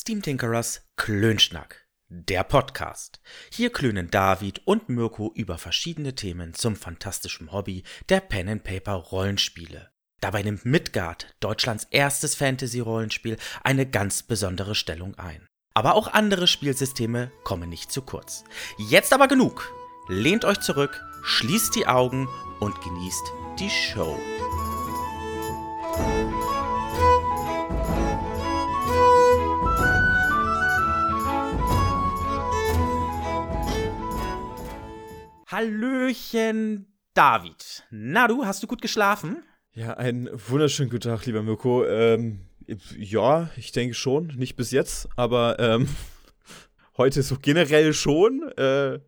Steam Tinkerers Klönschnack, der Podcast. Hier klönen David und Mirko über verschiedene Themen zum fantastischen Hobby der Pen and Paper Rollenspiele. Dabei nimmt Midgard, Deutschlands erstes Fantasy-Rollenspiel, eine ganz besondere Stellung ein. Aber auch andere Spielsysteme kommen nicht zu kurz. Jetzt aber genug. Lehnt euch zurück, schließt die Augen und genießt die Show. Hallöchen, David. Na du, hast du gut geschlafen? Ja, einen wunderschönen guten Tag, lieber Mirko. Ähm, ja, ich denke schon. Nicht bis jetzt, aber ähm, heute so generell schon. Äh,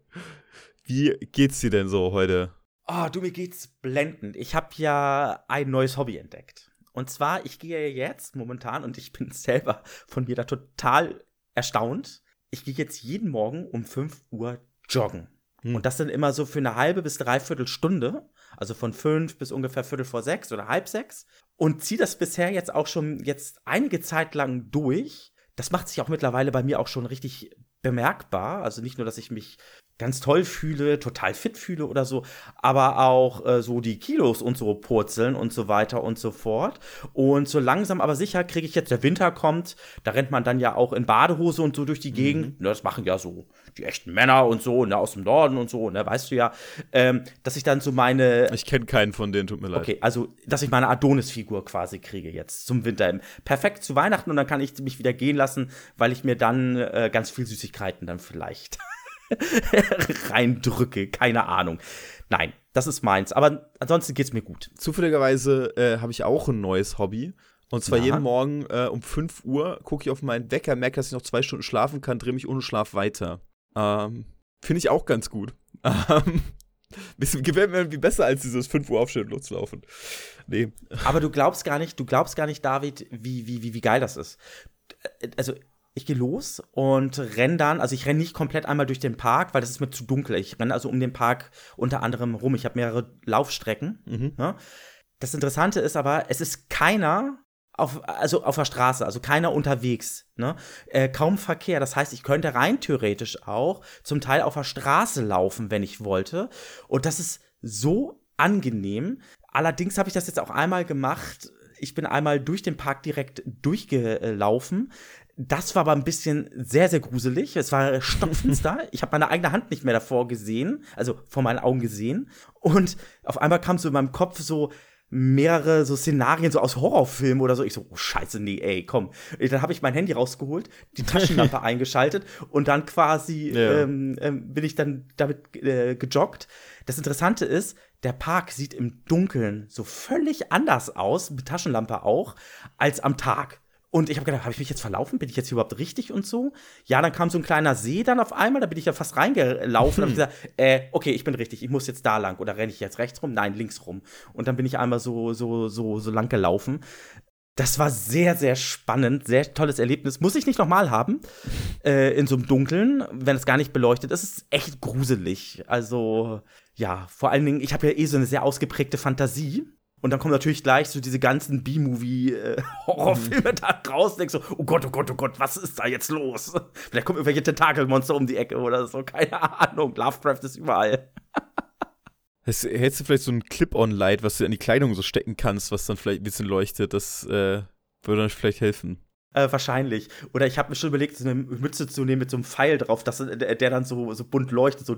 wie geht's dir denn so heute? Oh, du, mir geht's blendend. Ich habe ja ein neues Hobby entdeckt. Und zwar, ich gehe jetzt momentan, und ich bin selber von mir da total erstaunt, ich gehe jetzt jeden Morgen um 5 Uhr joggen. Hm. Und das dann immer so für eine halbe bis dreiviertel Stunde, also von fünf bis ungefähr viertel vor sechs oder halb sechs. Und ziehe das bisher jetzt auch schon jetzt einige Zeit lang durch. Das macht sich auch mittlerweile bei mir auch schon richtig bemerkbar. Also nicht nur, dass ich mich ganz toll fühle, total fit fühle oder so, aber auch äh, so die Kilos und so purzeln und so weiter und so fort. Und so langsam aber sicher kriege ich jetzt, der Winter kommt, da rennt man dann ja auch in Badehose und so durch die Gegend. Mhm. Ne, das machen ja so die echten Männer und so, ne, aus dem Norden und so, ne, weißt du ja, ähm, dass ich dann so meine. Ich kenne keinen von denen, tut mir leid. Okay, also, dass ich meine Adonis-Figur quasi kriege jetzt zum Winter. Perfekt zu Weihnachten und dann kann ich mich wieder gehen lassen, weil ich mir dann äh, ganz viel Süßigkeiten dann vielleicht reindrücke. Keine Ahnung. Nein, das ist meins. Aber ansonsten geht's mir gut. Zufälligerweise äh, habe ich auch ein neues Hobby. Und zwar ja. jeden Morgen äh, um 5 Uhr gucke ich auf meinen Wecker, merke, dass ich noch zwei Stunden schlafen kann, drehe mich ohne Schlaf weiter. Ähm, Finde ich auch ganz gut. Ähm, gefällt mir irgendwie besser als dieses 5 Uhr aufstehen und loslaufen. Nee. Aber du glaubst gar nicht, du glaubst gar nicht, David, wie, wie, wie, wie geil das ist. Also, ich gehe los und renne dann, also ich renne nicht komplett einmal durch den Park, weil das ist mir zu dunkel. Ich renne also um den Park unter anderem rum. Ich habe mehrere Laufstrecken. Mhm. Ne? Das Interessante ist aber, es ist keiner auf, also auf der Straße, also keiner unterwegs, ne? Äh, kaum Verkehr. Das heißt, ich könnte rein theoretisch auch zum Teil auf der Straße laufen, wenn ich wollte. Und das ist so angenehm. Allerdings habe ich das jetzt auch einmal gemacht. Ich bin einmal durch den Park direkt durchgelaufen. Das war aber ein bisschen sehr, sehr gruselig. Es war stockfinster. ich habe meine eigene Hand nicht mehr davor gesehen, also vor meinen Augen gesehen. Und auf einmal kam so in meinem Kopf so mehrere so Szenarien so aus Horrorfilmen oder so. Ich so, oh Scheiße, nee, ey, komm. Dann habe ich mein Handy rausgeholt, die Taschenlampe eingeschaltet und dann quasi ja. ähm, ähm, bin ich dann damit äh, gejoggt. Das Interessante ist, der Park sieht im Dunkeln so völlig anders aus, mit Taschenlampe auch, als am Tag. Und ich habe gedacht, habe ich mich jetzt verlaufen? Bin ich jetzt überhaupt richtig und so? Ja, dann kam so ein kleiner See dann auf einmal, da bin ich ja fast reingelaufen. Hm. Und habe gesagt, äh, okay, ich bin richtig, ich muss jetzt da lang. Oder renne ich jetzt rechts rum? Nein, links rum. Und dann bin ich einmal so, so, so, so lang gelaufen. Das war sehr, sehr spannend, sehr tolles Erlebnis. Muss ich nicht nochmal haben. Äh, in so einem Dunkeln, wenn es gar nicht beleuchtet ist. Es ist echt gruselig. Also, ja, vor allen Dingen, ich habe ja eh so eine sehr ausgeprägte Fantasie. Und dann kommen natürlich gleich so diese ganzen B-Movie-Horrorfilme äh, da raus. Denkst so, oh Gott, oh Gott, oh Gott, was ist da jetzt los? Vielleicht kommen irgendwelche Tentakelmonster um die Ecke oder so. Keine Ahnung. Lovecraft ist überall. Hättest du vielleicht so ein Clip-on-Light, was du an die Kleidung so stecken kannst, was dann vielleicht ein bisschen leuchtet? Das äh, würde dann vielleicht helfen. Äh, wahrscheinlich. Oder ich habe mir schon überlegt, so eine Mütze zu nehmen mit so einem Pfeil drauf, dass, der, der dann so, so bunt leuchtet. So.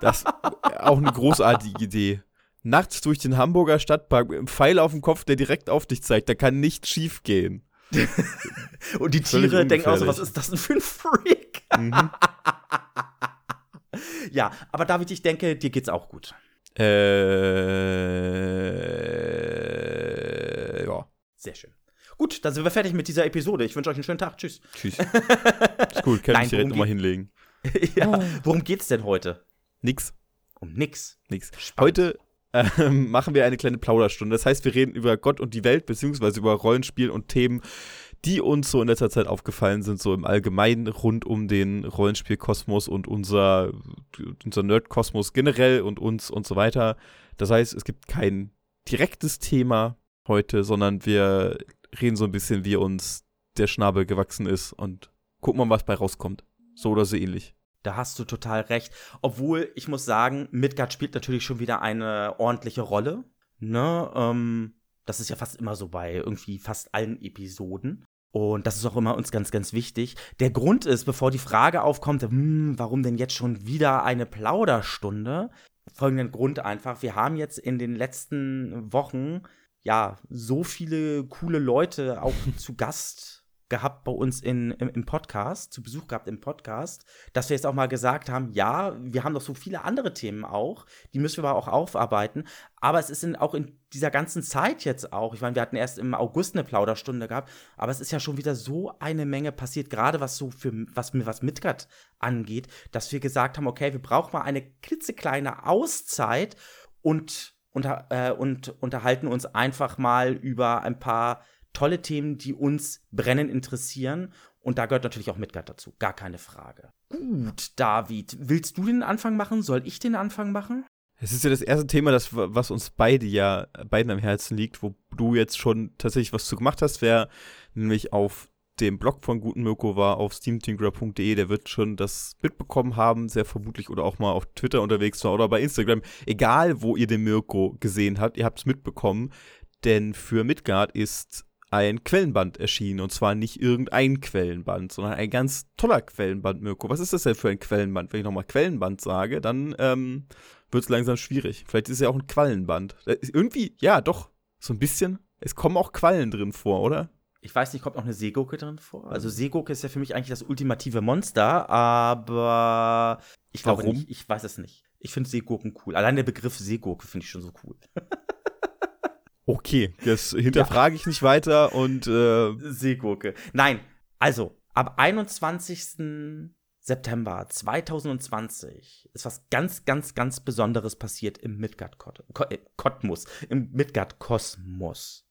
Das ist auch eine großartige Idee nachts durch den Hamburger Stadtpark mit einem Pfeil auf dem Kopf, der direkt auf dich zeigt. Da kann nichts schief gehen. Und die Tiere denken auch so, was ist das denn für ein Freak? Mhm. ja, aber David, ich denke, dir geht's auch gut. Äh, ja. Sehr schön. Gut, dann sind wir fertig mit dieser Episode. Ich wünsche euch einen schönen Tag. Tschüss. Tschüss. ist gut, kann Nein, ich direkt nochmal hinlegen. ja, worum geht's denn heute? Nix. Um nix. Nix. Heute ähm, machen wir eine kleine Plauderstunde. Das heißt, wir reden über Gott und die Welt, beziehungsweise über Rollenspiel und Themen, die uns so in letzter Zeit aufgefallen sind, so im Allgemeinen rund um den Rollenspielkosmos und unser, unser Nerdkosmos generell und uns und so weiter. Das heißt, es gibt kein direktes Thema heute, sondern wir reden so ein bisschen, wie uns der Schnabel gewachsen ist und gucken mal, was bei rauskommt. So oder so ähnlich. Da hast du total recht. Obwohl, ich muss sagen, Midgard spielt natürlich schon wieder eine ordentliche Rolle. Ne? Ähm, das ist ja fast immer so bei irgendwie fast allen Episoden. Und das ist auch immer uns ganz, ganz wichtig. Der Grund ist, bevor die Frage aufkommt, hm, warum denn jetzt schon wieder eine Plauderstunde? Folgenden Grund einfach. Wir haben jetzt in den letzten Wochen ja so viele coole Leute auch zu Gast gehabt bei uns in, im, im, Podcast, zu Besuch gehabt im Podcast, dass wir jetzt auch mal gesagt haben, ja, wir haben noch so viele andere Themen auch, die müssen wir aber auch aufarbeiten. Aber es ist in, auch in dieser ganzen Zeit jetzt auch, ich meine, wir hatten erst im August eine Plauderstunde gehabt, aber es ist ja schon wieder so eine Menge passiert, gerade was so für was, was Midgard angeht, dass wir gesagt haben, okay, wir brauchen mal eine klitzekleine Auszeit und, unter, äh, und unterhalten uns einfach mal über ein paar tolle Themen, die uns brennend interessieren. Und da gehört natürlich auch Midgard dazu, gar keine Frage. Gut, David, willst du den Anfang machen? Soll ich den Anfang machen? Es ist ja das erste Thema, das, was uns beide ja beiden am Herzen liegt, wo du jetzt schon tatsächlich was zu gemacht hast, wer nämlich auf dem Blog von Guten Mirko war, auf steamtinkerer.de, der wird schon das mitbekommen haben, sehr vermutlich, oder auch mal auf Twitter unterwegs war oder bei Instagram. Egal, wo ihr den Mirko gesehen habt, ihr habt es mitbekommen, denn für Midgard ist ein Quellenband erschienen. Und zwar nicht irgendein Quellenband, sondern ein ganz toller Quellenband, Mirko. Was ist das denn für ein Quellenband? Wenn ich nochmal Quellenband sage, dann ähm, wird es langsam schwierig. Vielleicht ist es ja auch ein Quallenband. Äh, irgendwie, ja, doch, so ein bisschen. Es kommen auch Quallen drin vor, oder? Ich weiß nicht, kommt noch eine Seegurke drin vor? Also Seegurke ist ja für mich eigentlich das ultimative Monster, aber ich glaube Warum? Nicht. Ich weiß es nicht. Ich finde Seegurken cool. Allein der Begriff Seegurke finde ich schon so cool. Okay, das hinterfrage ja. ich nicht weiter und äh Seegurke. Nein, also ab 21. September 2020 ist was ganz, ganz, ganz Besonderes passiert im Midgard-Kosmos. Äh, Im Midgard-Kosmos.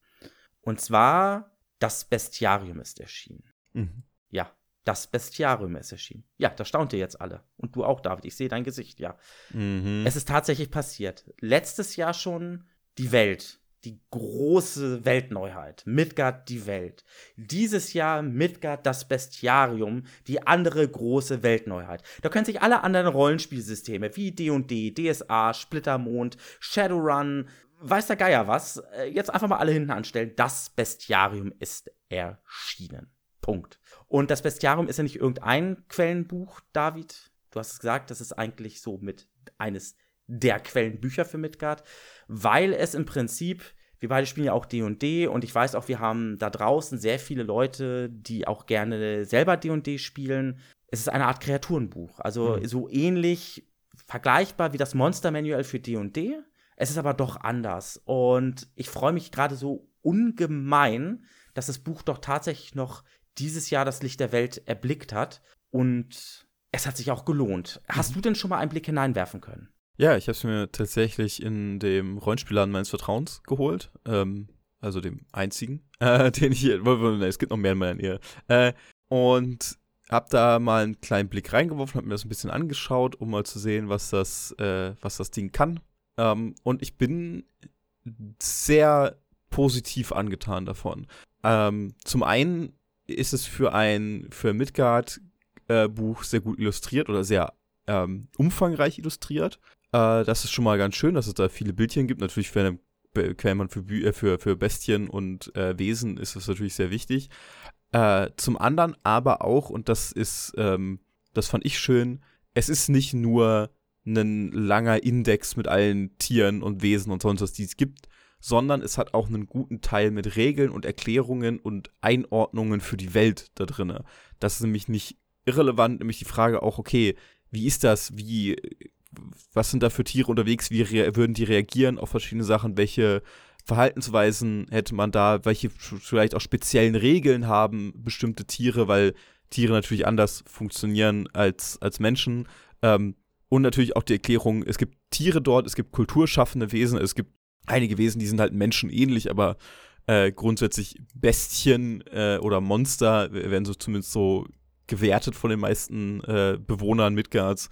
Und zwar das Bestiarium ist erschienen. Mhm. Ja, das Bestiarium ist erschienen. Ja, da staunt ihr jetzt alle. Und du auch, David. Ich sehe dein Gesicht, ja. Mhm. Es ist tatsächlich passiert. Letztes Jahr schon die Welt die große Weltneuheit. Midgard die Welt. Dieses Jahr Midgard das Bestiarium, die andere große Weltneuheit. Da können sich alle anderen Rollenspielsysteme wie D&D, DSA, Splittermond, Shadowrun, weiß der Geier was, äh, jetzt einfach mal alle hinten anstellen. Das Bestiarium ist erschienen. Punkt. Und das Bestiarium ist ja nicht irgendein Quellenbuch, David. Du hast es gesagt, das ist eigentlich so mit eines der Quellenbücher für Midgard, weil es im Prinzip, wir beide spielen ja auch D&D und ich weiß auch, wir haben da draußen sehr viele Leute, die auch gerne selber D&D spielen. Es ist eine Art Kreaturenbuch, also mhm. so ähnlich vergleichbar wie das Monster Manual für D&D. Es ist aber doch anders und ich freue mich gerade so ungemein, dass das Buch doch tatsächlich noch dieses Jahr das Licht der Welt erblickt hat und es hat sich auch gelohnt. Hast mhm. du denn schon mal einen Blick hineinwerfen können? Ja, ich habe es mir tatsächlich in dem Rollenspielladen meines Vertrauens geholt. Ähm, also dem einzigen, äh, den ich hier. Es gibt noch mehr in meiner Nähe. Äh, und habe da mal einen kleinen Blick reingeworfen, habe mir das ein bisschen angeschaut, um mal zu sehen, was das, äh, was das Ding kann. Ähm, und ich bin sehr positiv angetan davon. Ähm, zum einen ist es für ein für Midgard äh, sehr gut illustriert oder sehr ähm, umfangreich illustriert. Äh, das ist schon mal ganz schön, dass es da viele Bildchen gibt. Natürlich für eine Quellmann für, äh, für, für Bestien und äh, Wesen ist das natürlich sehr wichtig. Äh, zum anderen aber auch, und das ist, ähm, das fand ich schön, es ist nicht nur ein langer Index mit allen Tieren und Wesen und sonst was, die es gibt, sondern es hat auch einen guten Teil mit Regeln und Erklärungen und Einordnungen für die Welt da drin. Das ist nämlich nicht irrelevant, nämlich die Frage auch, okay, wie ist das? Wie was sind da für Tiere unterwegs, wie würden die reagieren auf verschiedene Sachen, welche Verhaltensweisen hätte man da, welche vielleicht auch speziellen Regeln haben bestimmte Tiere, weil Tiere natürlich anders funktionieren als, als Menschen. Ähm, und natürlich auch die Erklärung, es gibt Tiere dort, es gibt kulturschaffende Wesen, es gibt einige Wesen, die sind halt menschenähnlich, aber äh, grundsätzlich Bestien äh, oder Monster werden so zumindest so gewertet von den meisten äh, Bewohnern Midgards.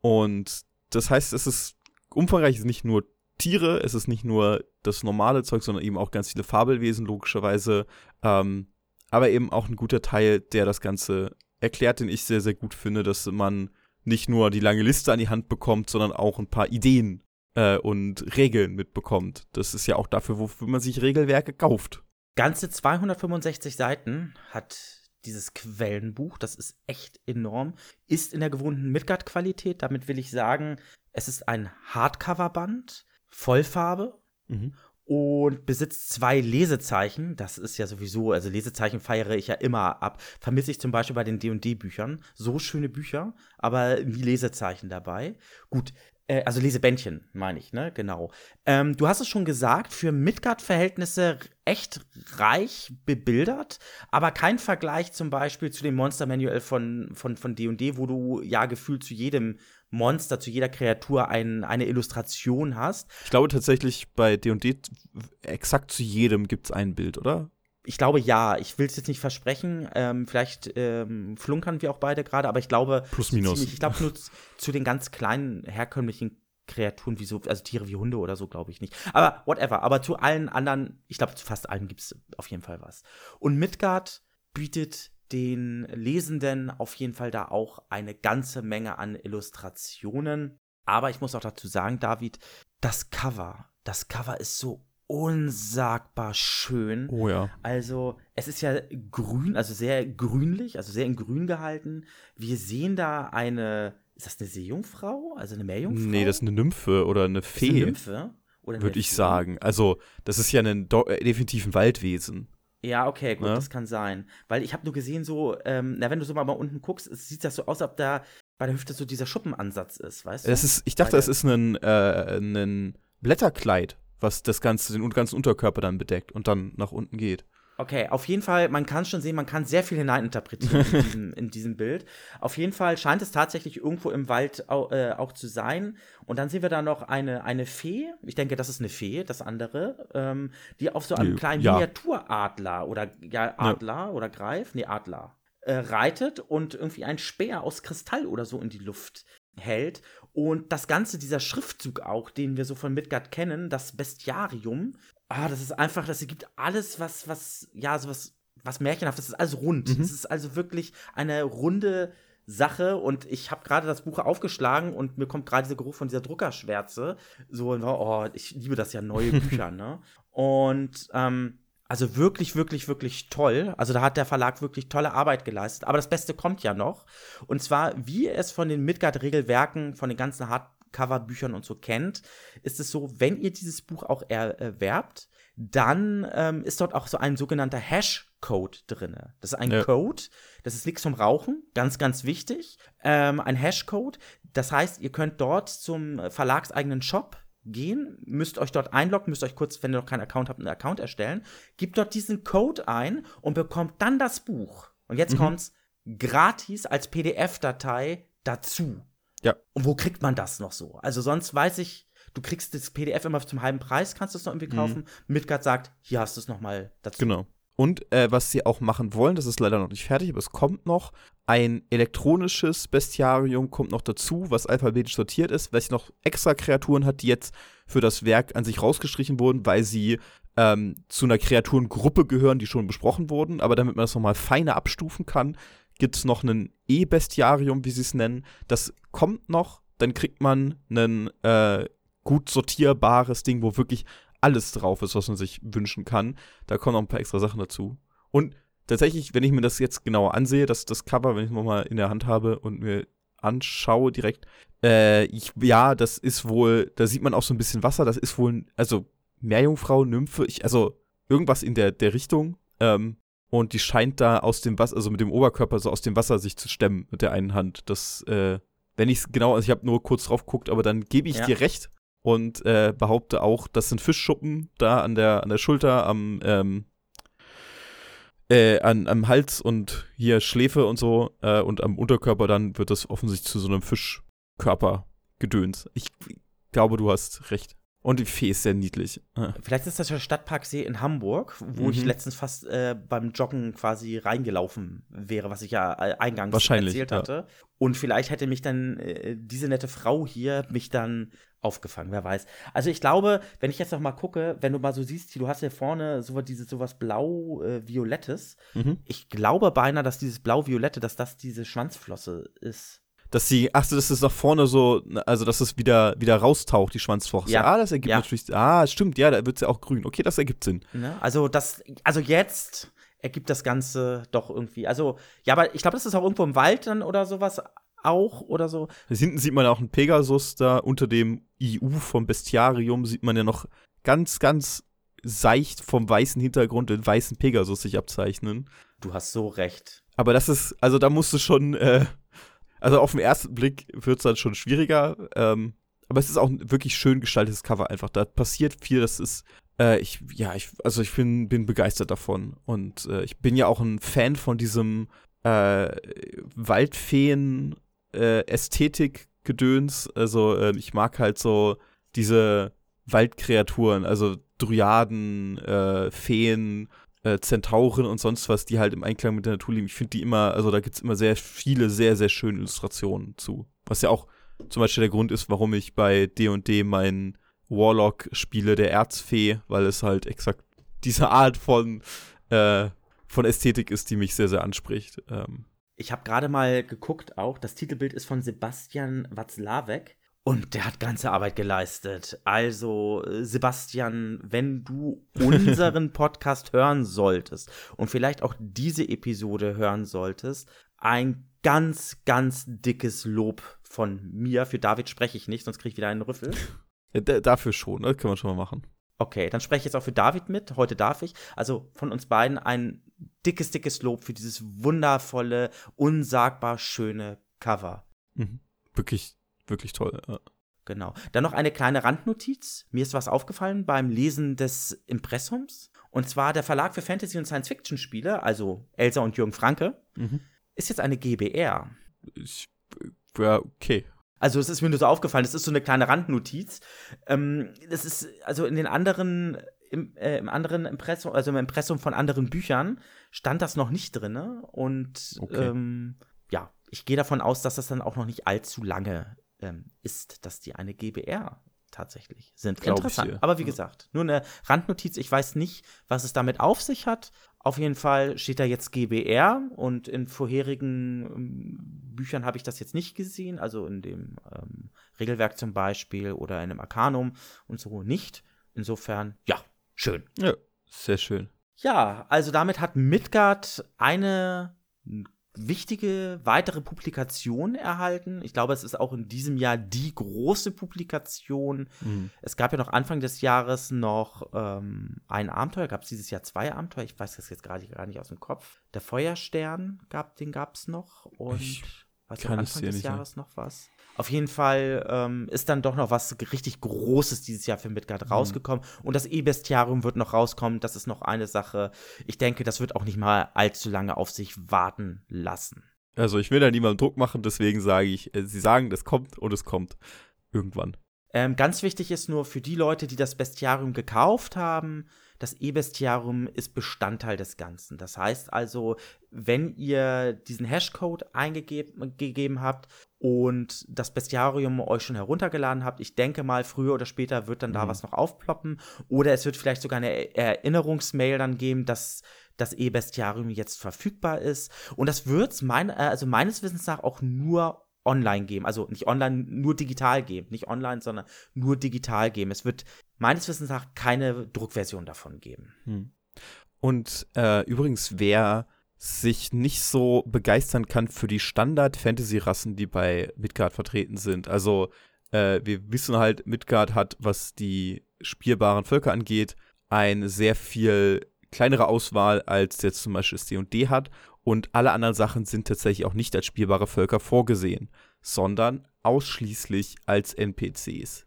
Und das heißt, es ist umfangreich, es ist nicht nur Tiere, es ist nicht nur das normale Zeug, sondern eben auch ganz viele Fabelwesen, logischerweise. Ähm, aber eben auch ein guter Teil, der das Ganze erklärt, den ich sehr, sehr gut finde, dass man nicht nur die lange Liste an die Hand bekommt, sondern auch ein paar Ideen äh, und Regeln mitbekommt. Das ist ja auch dafür, wofür man sich Regelwerke kauft. Ganze 265 Seiten hat dieses Quellenbuch, das ist echt enorm, ist in der gewohnten Midgard-Qualität. Damit will ich sagen, es ist ein Hardcover-Band, Vollfarbe mhm. und besitzt zwei Lesezeichen. Das ist ja sowieso, also Lesezeichen feiere ich ja immer ab. Vermisse ich zum Beispiel bei den D&D-Büchern. So schöne Bücher, aber nie Lesezeichen dabei. Gut, äh, also Lesebändchen, meine ich, ne? Genau. Ähm, du hast es schon gesagt, für Midgard-Verhältnisse echt reich bebildert, aber kein Vergleich zum Beispiel zu dem Monster Manual von von von D&D, wo du ja gefühlt zu jedem Monster, zu jeder Kreatur ein, eine Illustration hast. Ich glaube tatsächlich bei D&D exakt zu jedem gibt es ein Bild, oder? Ich glaube ja, ich will es jetzt nicht versprechen. Ähm, vielleicht ähm, flunkern wir auch beide gerade, aber ich glaube. Plus minus. Ziemlich, ich glaube nur zu den ganz kleinen herkömmlichen Kreaturen, wie so, also Tiere wie Hunde oder so, glaube ich nicht. Aber whatever. Aber zu allen anderen, ich glaube, zu fast allen gibt es auf jeden Fall was. Und Midgard bietet den Lesenden auf jeden Fall da auch eine ganze Menge an Illustrationen. Aber ich muss auch dazu sagen, David, das Cover, das Cover ist so unsagbar schön. Oh ja. Also, es ist ja grün, also sehr grünlich, also sehr in grün gehalten. Wir sehen da eine, ist das eine Seejungfrau? Also eine Meerjungfrau? Nee, das ist eine Nymphe oder eine Fee. Eine Nymphe? Würde ich Fee? sagen. Also, das ist ja ein äh, definitiv ein Waldwesen. Ja, okay, gut, ja? das kann sein. Weil ich habe nur gesehen, so, ähm, na, wenn du so mal, mal unten guckst, es sieht das so aus, ob da bei der Hüfte so dieser Schuppenansatz ist, weißt du? Das ist, ich dachte, das ist ein, äh, ein Blätterkleid was das ganze, den ganzen Unterkörper dann bedeckt und dann nach unten geht. Okay, auf jeden Fall, man kann schon sehen, man kann sehr viel hineininterpretieren in, diesem, in diesem Bild. Auf jeden Fall scheint es tatsächlich irgendwo im Wald auch, äh, auch zu sein. Und dann sehen wir da noch eine, eine Fee, ich denke, das ist eine Fee, das andere, ähm, die auf so einem kleinen ja. Miniaturadler oder ja, Adler ja. oder Greif, nee, Adler, äh, reitet und irgendwie ein Speer aus Kristall oder so in die Luft hält. Und das Ganze, dieser Schriftzug auch, den wir so von Midgard kennen, das Bestiarium, ah, das ist einfach, das ergibt alles, was, was, ja, so was, was märchenhaft, das ist alles rund. Es mhm. ist also wirklich eine runde Sache und ich habe gerade das Buch aufgeschlagen und mir kommt gerade dieser Geruch von dieser Druckerschwärze. So, oh, ich liebe das ja, neue Bücher, ne? Und ähm, also wirklich, wirklich, wirklich toll. Also da hat der Verlag wirklich tolle Arbeit geleistet. Aber das Beste kommt ja noch. Und zwar, wie ihr es von den Midgard-Regelwerken, von den ganzen Hardcover-Büchern und so kennt, ist es so, wenn ihr dieses Buch auch erwerbt, dann ähm, ist dort auch so ein sogenannter Hash-Code drin. Das ist ein ja. Code, das ist nichts zum Rauchen, ganz, ganz wichtig. Ähm, ein Hash-Code, das heißt, ihr könnt dort zum verlagseigenen Shop gehen, müsst euch dort einloggen, müsst euch kurz, wenn ihr noch keinen Account habt, einen Account erstellen, gebt dort diesen Code ein und bekommt dann das Buch. Und jetzt mhm. kommt's gratis als PDF-Datei dazu. Ja. Und wo kriegt man das noch so? Also sonst weiß ich, du kriegst das PDF immer zum halben Preis, kannst du es noch irgendwie mhm. kaufen. Mhm. Midgard sagt, hier hast du es noch mal dazu. Genau. Und äh, was sie auch machen wollen, das ist leider noch nicht fertig, aber es kommt noch, ein elektronisches Bestiarium kommt noch dazu, was alphabetisch sortiert ist, welches noch extra Kreaturen hat, die jetzt für das Werk an sich rausgestrichen wurden, weil sie ähm, zu einer Kreaturengruppe gehören, die schon besprochen wurden. Aber damit man das nochmal feiner abstufen kann, gibt es noch ein E-Bestiarium, wie sie es nennen. Das kommt noch, dann kriegt man ein äh, gut sortierbares Ding, wo wirklich alles drauf ist, was man sich wünschen kann. Da kommen noch ein paar extra Sachen dazu. Und tatsächlich, wenn ich mir das jetzt genauer ansehe, das, das Cover, wenn ich es nochmal in der Hand habe und mir anschaue direkt, äh, ich, ja, das ist wohl, da sieht man auch so ein bisschen Wasser, das ist wohl, also Meerjungfrau, Nymphe, ich, also irgendwas in der, der Richtung. Ähm, und die scheint da aus dem Wasser, also mit dem Oberkörper so aus dem Wasser sich zu stemmen mit der einen Hand. Das, äh, wenn ich es genau, also ich habe nur kurz drauf geguckt, aber dann gebe ich ja. dir recht und äh, behaupte auch, das sind Fischschuppen da an der, an der Schulter, am, ähm, äh, an, am Hals und hier Schläfe und so äh, und am Unterkörper dann wird das offensichtlich zu so einem Fischkörper gedöns. Ich glaube, du hast recht. Und die Fee ist sehr niedlich. Vielleicht ist das der Stadtparksee in Hamburg, wo mhm. ich letztens fast äh, beim Joggen quasi reingelaufen wäre, was ich ja äh, eingangs erzählt hatte. Ja. Und vielleicht hätte mich dann äh, diese nette Frau hier mich dann aufgefangen, wer weiß. Also ich glaube, wenn ich jetzt noch mal gucke, wenn du mal so siehst, du hast hier vorne so dieses sowas blau-violettes. Äh, mhm. Ich glaube beinahe, dass dieses blau-violette, dass das diese Schwanzflosse ist. Dass sie, ach so, dass es nach vorne so, also dass es wieder, wieder raustaucht, die Schwanzflosse. Ja. Ah, das ergibt ja. natürlich, ah, stimmt, ja, da wird es ja auch grün. Okay, das ergibt Sinn. Ne? Also das, also jetzt ergibt das Ganze doch irgendwie, also, ja, aber ich glaube, das ist auch irgendwo im Wald dann oder sowas, auch oder so. Hinten sieht man auch einen Pegasus da unter dem IU vom Bestiarium sieht man ja noch ganz, ganz seicht vom weißen Hintergrund den weißen Pegasus sich abzeichnen. Du hast so recht. Aber das ist, also da musst du schon, äh, also auf den ersten Blick wird es dann schon schwieriger. Ähm, aber es ist auch ein wirklich schön gestaltetes Cover einfach. Da passiert viel, das ist, äh, ich, ja, ich, also ich bin, bin begeistert davon. Und äh, ich bin ja auch ein Fan von diesem äh, Waldfeen äh, Ästhetik-Gedöns. Also äh, ich mag halt so diese Waldkreaturen, also Dryaden, äh, Feen, äh, Zentauren und sonst was, die halt im Einklang mit der Natur leben. Ich finde die immer, also da gibt es immer sehr viele, sehr, sehr schöne Illustrationen zu. Was ja auch zum Beispiel der Grund ist, warum ich bei D&D meinen Warlock spiele, der Erzfee, weil es halt exakt diese Art von, äh, von Ästhetik ist, die mich sehr, sehr anspricht. Ähm, ich habe gerade mal geguckt auch, das Titelbild ist von Sebastian Watzlawick. Und der hat ganze Arbeit geleistet. Also, äh, Sebastian, wenn du unseren Podcast hören solltest und vielleicht auch diese Episode hören solltest, ein ganz, ganz dickes Lob von mir. Für David spreche ich nicht, sonst kriege ich wieder einen Rüffel. Ja, dafür schon, das können wir schon mal machen. Okay, dann spreche ich jetzt auch für David mit. Heute darf ich. Also von uns beiden ein dickes, dickes Lob für dieses wundervolle, unsagbar schöne Cover. Mhm. Wirklich, wirklich toll. Ja. Genau. Dann noch eine kleine Randnotiz. Mir ist was aufgefallen beim Lesen des Impressums. Und zwar der Verlag für Fantasy- und Science-Fiction-Spiele, also Elsa und Jürgen Franke, mhm. ist jetzt eine GBR. Ich, ja, okay. Also es ist mir nur so aufgefallen, das ist so eine kleine Randnotiz. Ähm, das ist, also in den anderen, im, äh, im anderen Impressum, also im Impressum von anderen Büchern stand das noch nicht drin. Und okay. ähm, ja, ich gehe davon aus, dass das dann auch noch nicht allzu lange ähm, ist, dass die eine GBR tatsächlich sind. Glaub Interessant. Aber wie ja. gesagt, nur eine Randnotiz. Ich weiß nicht, was es damit auf sich hat. Auf jeden Fall steht da jetzt GBR und in vorherigen ähm, Büchern habe ich das jetzt nicht gesehen, also in dem ähm, Regelwerk zum Beispiel oder in einem Arcanum und so nicht. Insofern, ja, schön. Ja, sehr schön. Ja, also damit hat Midgard eine wichtige weitere Publikation erhalten. Ich glaube, es ist auch in diesem Jahr die große Publikation. Mhm. Es gab ja noch Anfang des Jahres noch ähm, ein Abenteuer. Gab es dieses Jahr zwei Abenteuer? Ich weiß das jetzt gerade gar nicht aus dem Kopf. Der Feuerstern gab, den gab es noch und ich was Anfang des Jahres mehr. noch was. Auf jeden Fall ähm, ist dann doch noch was richtig Großes dieses Jahr für Midgard mhm. rausgekommen. Und das E-Bestiarium wird noch rauskommen. Das ist noch eine Sache. Ich denke, das wird auch nicht mal allzu lange auf sich warten lassen. Also ich will da niemandem Druck machen, deswegen sage ich, äh, sie sagen, es kommt und es kommt. Irgendwann. Ähm, ganz wichtig ist nur für die Leute, die das Bestiarium gekauft haben, das E-Bestiarium ist Bestandteil des Ganzen. Das heißt also, wenn ihr diesen Hashcode eingegeben habt und das Bestiarium euch schon heruntergeladen habt, ich denke mal, früher oder später wird dann mhm. da was noch aufploppen. Oder es wird vielleicht sogar eine Erinnerungsmail dann geben, dass das E-Bestiarium jetzt verfügbar ist. Und das wird es mein, äh, also meines Wissens nach auch nur online geben. Also nicht online, nur digital geben. Nicht online, sondern nur digital geben. Es wird meines Wissens nach keine Druckversion davon geben. Hm. Und äh, übrigens, wer sich nicht so begeistern kann für die Standard-Fantasy-Rassen, die bei Midgard vertreten sind. Also, äh, wir wissen halt, Midgard hat, was die spielbaren Völker angeht, eine sehr viel kleinere Auswahl, als jetzt zum Beispiel das D&D hat. Und alle anderen Sachen sind tatsächlich auch nicht als spielbare Völker vorgesehen, sondern ausschließlich als NPCs.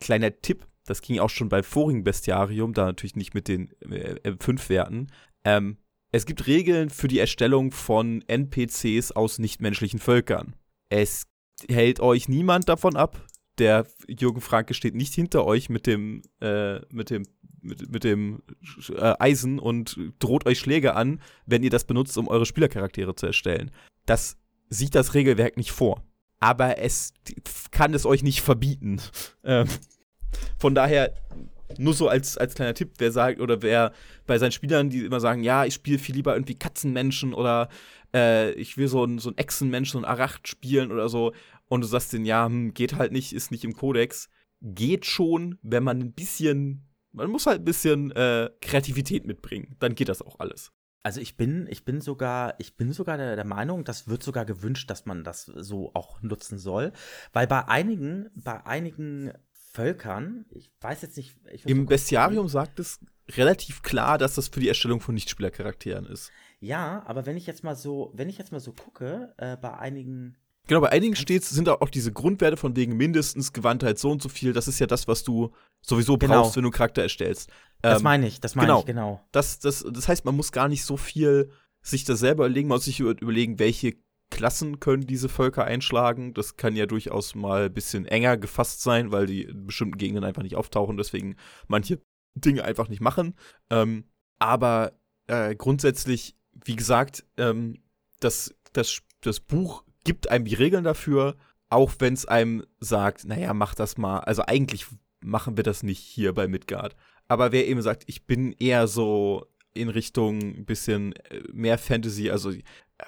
Kleiner Tipp, das ging auch schon beim vorigen Bestiarium, da natürlich nicht mit den äh, fünf Werten. Ähm, es gibt Regeln für die Erstellung von NPCs aus nichtmenschlichen Völkern. Es hält euch niemand davon ab. Der Jürgen Franke steht nicht hinter euch mit dem, äh, mit dem mit, mit dem äh, Eisen und droht euch Schläge an, wenn ihr das benutzt, um eure Spielercharaktere zu erstellen. Das sieht das Regelwerk nicht vor. aber es kann es euch nicht verbieten. Ähm, von daher, nur so als, als kleiner Tipp, wer sagt, oder wer bei seinen Spielern, die immer sagen, ja, ich spiele viel lieber irgendwie Katzenmenschen oder äh, ich will so ein, so ein Echsenmensch, so ein Aracht spielen oder so, und du sagst denen, ja, hm, geht halt nicht, ist nicht im Kodex. Geht schon, wenn man ein bisschen, man muss halt ein bisschen äh, Kreativität mitbringen. Dann geht das auch alles. Also ich bin, ich bin sogar, ich bin sogar der, der, Meinung, das wird sogar gewünscht, dass man das so auch nutzen soll. Weil bei einigen, bei einigen Völkern, ich weiß jetzt nicht. Im Bestiarium sagt es relativ klar, dass das für die Erstellung von Nichtspielercharakteren ist. Ja, aber wenn ich jetzt mal so, wenn ich jetzt mal so gucke, äh, bei einigen Genau, bei einigen Stets sind auch diese Grundwerte von wegen mindestens Gewandtheit so und so viel. Das ist ja das, was du sowieso genau. brauchst, wenn du einen Charakter erstellst. Das ähm, meine ich, das meine genau. ich, genau. Das, das, das heißt, man muss gar nicht so viel sich das selber überlegen, man muss sich überlegen, welche Klassen können diese Völker einschlagen. Das kann ja durchaus mal ein bisschen enger gefasst sein, weil die in bestimmten Gegenden einfach nicht auftauchen, deswegen manche Dinge einfach nicht machen. Ähm, aber äh, grundsätzlich, wie gesagt, ähm, das, das, das Buch gibt einem die Regeln dafür, auch wenn es einem sagt, naja, mach das mal. Also eigentlich machen wir das nicht hier bei Midgard. Aber wer eben sagt, ich bin eher so in Richtung ein bisschen äh, mehr Fantasy, also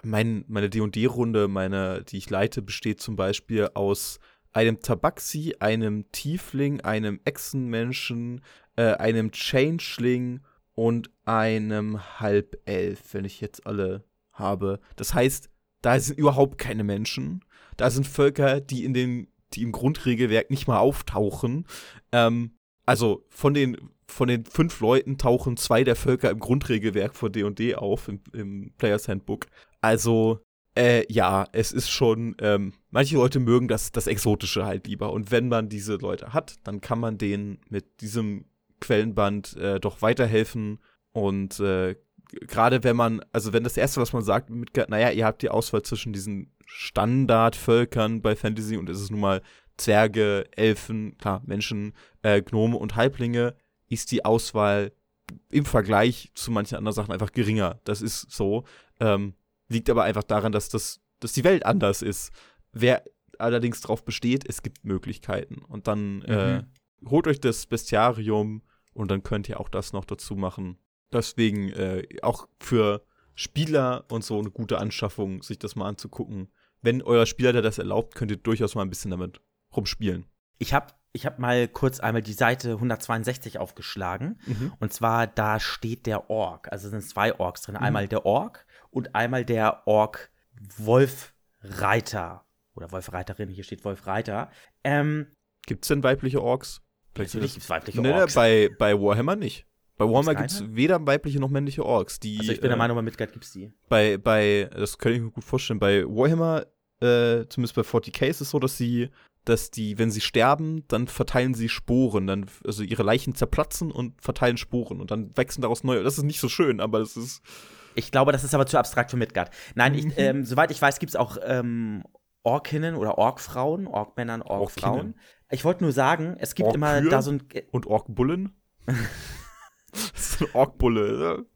mein, meine D&D-Runde, meine, die ich leite, besteht zum Beispiel aus einem Tabaxi, einem Tiefling, einem Echsenmenschen, äh, einem Changeling und einem Halbelf, wenn ich jetzt alle habe. Das heißt, da sind überhaupt keine Menschen. Da sind Völker, die in den, die im Grundregelwerk nicht mal auftauchen. Ähm, also von den, von den fünf Leuten tauchen zwei der Völker im Grundregelwerk von D&D auf, im, im Players Handbook. Also, äh, ja, es ist schon, ähm, manche Leute mögen das, das Exotische halt lieber. Und wenn man diese Leute hat, dann kann man denen mit diesem Quellenband äh, doch weiterhelfen und äh, gerade wenn man, also wenn das Erste, was man sagt, mit, naja, ihr habt die Auswahl zwischen diesen Standardvölkern bei Fantasy und es ist nun mal Zwerge, Elfen, klar, Menschen, äh, Gnome und Halblinge, ist die Auswahl im Vergleich zu manchen anderen Sachen einfach geringer. Das ist so. Ähm, liegt aber einfach daran, dass, das, dass die Welt anders ist. Wer allerdings darauf besteht, es gibt Möglichkeiten. Und dann äh, mhm. äh, holt euch das Bestiarium und dann könnt ihr auch das noch dazu machen. Deswegen äh, auch für Spieler und so eine gute Anschaffung, sich das mal anzugucken. Wenn euer Spieler das erlaubt, könnt ihr durchaus mal ein bisschen damit rumspielen. Ich habe ich hab mal kurz einmal die Seite 162 aufgeschlagen. Mhm. Und zwar, da steht der Ork. Also sind zwei Orks drin. Mhm. Einmal der Ork und einmal der Ork Wolfreiter. Oder Wolfreiterin, hier steht Wolfreiter. Ähm, Gibt es denn weibliche Orks? Natürlich gibt es weibliche Orks. Nee, bei, bei Warhammer nicht. Bei Warhammer gibt es weder weibliche noch männliche Orks. Die, also ich bin der äh, Meinung, bei Midgard gibt es die. Bei, bei, das könnte ich mir gut vorstellen, bei Warhammer, äh, zumindest bei 40k ist es so, dass sie, dass die, wenn sie sterben, dann verteilen sie Sporen. Dann, also ihre Leichen zerplatzen und verteilen Sporen und dann wachsen daraus neue. Das ist nicht so schön, aber es ist. Ich glaube, das ist aber zu abstrakt für Midgard. Nein, ich, ähm, soweit ich weiß, gibt es auch ähm, Orkinnen oder Orkfrauen, Orkmännern, Orkfrauen. Ich wollte nur sagen, es gibt immer da so ein. Und Orkbullen? Das ist ein Orkbulle.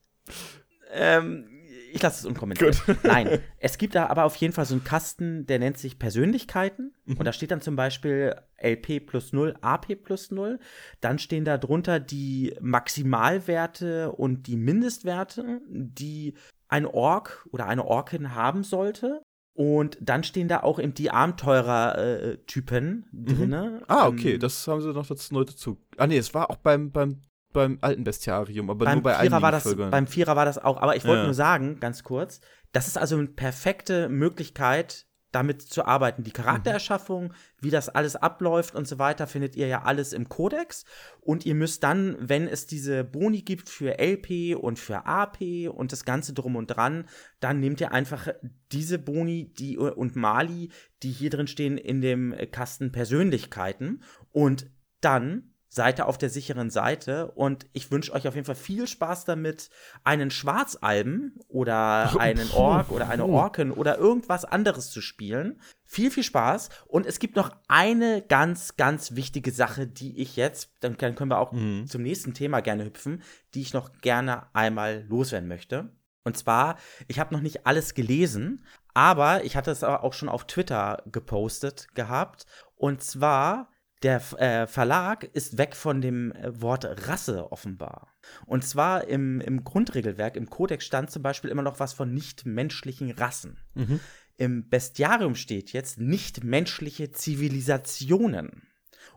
Ähm, ich lasse es unkommentiert. Gut. Nein, es gibt da aber auf jeden Fall so einen Kasten, der nennt sich Persönlichkeiten. Mhm. Und da steht dann zum Beispiel LP plus 0, AP plus 0. Dann stehen da drunter die Maximalwerte und die Mindestwerte, die ein Ork oder eine Orkin haben sollte. Und dann stehen da auch eben die Abenteurer-Typen äh, drin. Mhm. Ah, okay, ähm, das haben sie noch dazu. Ah, nee, es war auch beim, beim beim alten Bestiarium, aber beim nur bei Vierer war das. Beim Vierer war das auch, aber ich wollte ja. nur sagen, ganz kurz, das ist also eine perfekte Möglichkeit, damit zu arbeiten. Die Charaktererschaffung, mhm. wie das alles abläuft und so weiter, findet ihr ja alles im Kodex. Und ihr müsst dann, wenn es diese Boni gibt für LP und für AP und das Ganze drum und dran, dann nehmt ihr einfach diese Boni die, und Mali, die hier drin stehen, in dem Kasten Persönlichkeiten. Und dann seid ihr auf der sicheren Seite und ich wünsche euch auf jeden Fall viel Spaß damit, einen Schwarzalben oder einen Ork oder eine Orken oder irgendwas anderes zu spielen. Viel, viel Spaß. Und es gibt noch eine ganz, ganz wichtige Sache, die ich jetzt, dann können wir auch mhm. zum nächsten Thema gerne hüpfen, die ich noch gerne einmal loswerden möchte. Und zwar, ich habe noch nicht alles gelesen, Aber ich hatte es auch schon auf Twitter gepostet gehabt. Und zwar, der äh, Verlag ist weg von dem äh, Wort Rasse offenbar. Und zwar im, im Grundregelwerk, im Kodex stand zum Beispiel immer noch was von nichtmenschlichen Rassen. Mhm. Im Bestiarium steht jetzt nichtmenschliche Zivilisationen.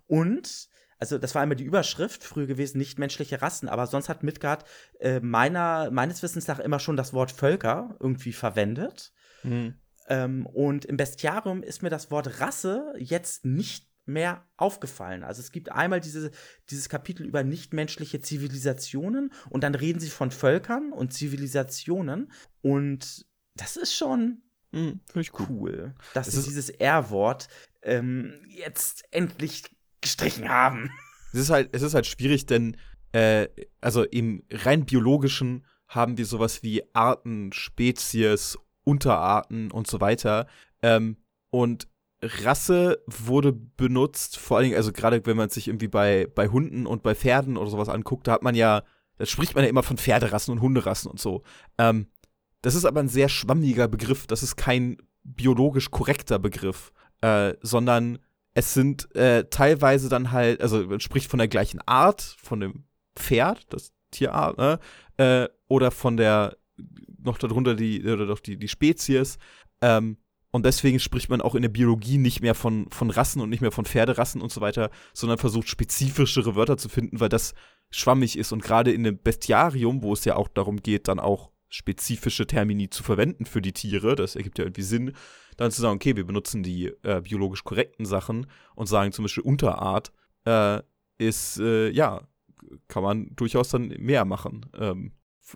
Und also das war einmal die Überschrift, früher gewesen, nicht menschliche Rassen, aber sonst hat Midgard äh, meiner, meines Wissens nach immer schon das Wort Völker irgendwie verwendet. Mhm. Ähm, und im Bestiarium ist mir das Wort Rasse jetzt nicht mehr aufgefallen. Also es gibt einmal diese, dieses Kapitel über nichtmenschliche Zivilisationen und dann reden sie von Völkern und Zivilisationen und das ist schon mhm, cool, dass sie dieses R-Wort ähm, jetzt endlich gestrichen haben. Es ist halt, es ist halt schwierig, denn äh, also im rein biologischen haben wir sowas wie Arten, Spezies, Unterarten und so weiter. Ähm, und Rasse wurde benutzt, vor allen Dingen, also gerade wenn man sich irgendwie bei, bei Hunden und bei Pferden oder sowas anguckt, da hat man ja, da spricht man ja immer von Pferderassen und Hunderassen und so. Ähm, das ist aber ein sehr schwammiger Begriff, das ist kein biologisch korrekter Begriff, äh, sondern es sind äh, teilweise dann halt, also man spricht von der gleichen Art, von dem Pferd, das Tierart, ne? Äh, oder von der, noch darunter die, oder doch die, die Spezies. Ähm, und deswegen spricht man auch in der Biologie nicht mehr von, von Rassen und nicht mehr von Pferderassen und so weiter, sondern versucht spezifischere Wörter zu finden, weil das schwammig ist. Und gerade in dem Bestiarium, wo es ja auch darum geht, dann auch spezifische Termini zu verwenden für die Tiere, das ergibt ja irgendwie Sinn, dann zu sagen, okay, wir benutzen die äh, biologisch korrekten Sachen und sagen zum Beispiel Unterart, äh, ist, äh, ja, kann man durchaus dann mehr machen. Ähm,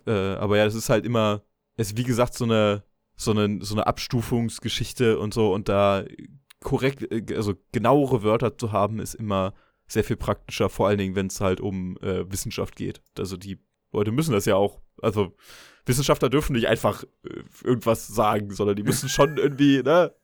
äh, aber ja, das ist halt immer, es ist wie gesagt so eine, so eine, so eine Abstufungsgeschichte und so und da korrekt, äh, also genauere Wörter zu haben, ist immer sehr viel praktischer, vor allen Dingen, wenn es halt um äh, Wissenschaft geht. Also die Leute müssen das ja auch, also Wissenschaftler dürfen nicht einfach äh, irgendwas sagen, sondern die müssen schon irgendwie, ne?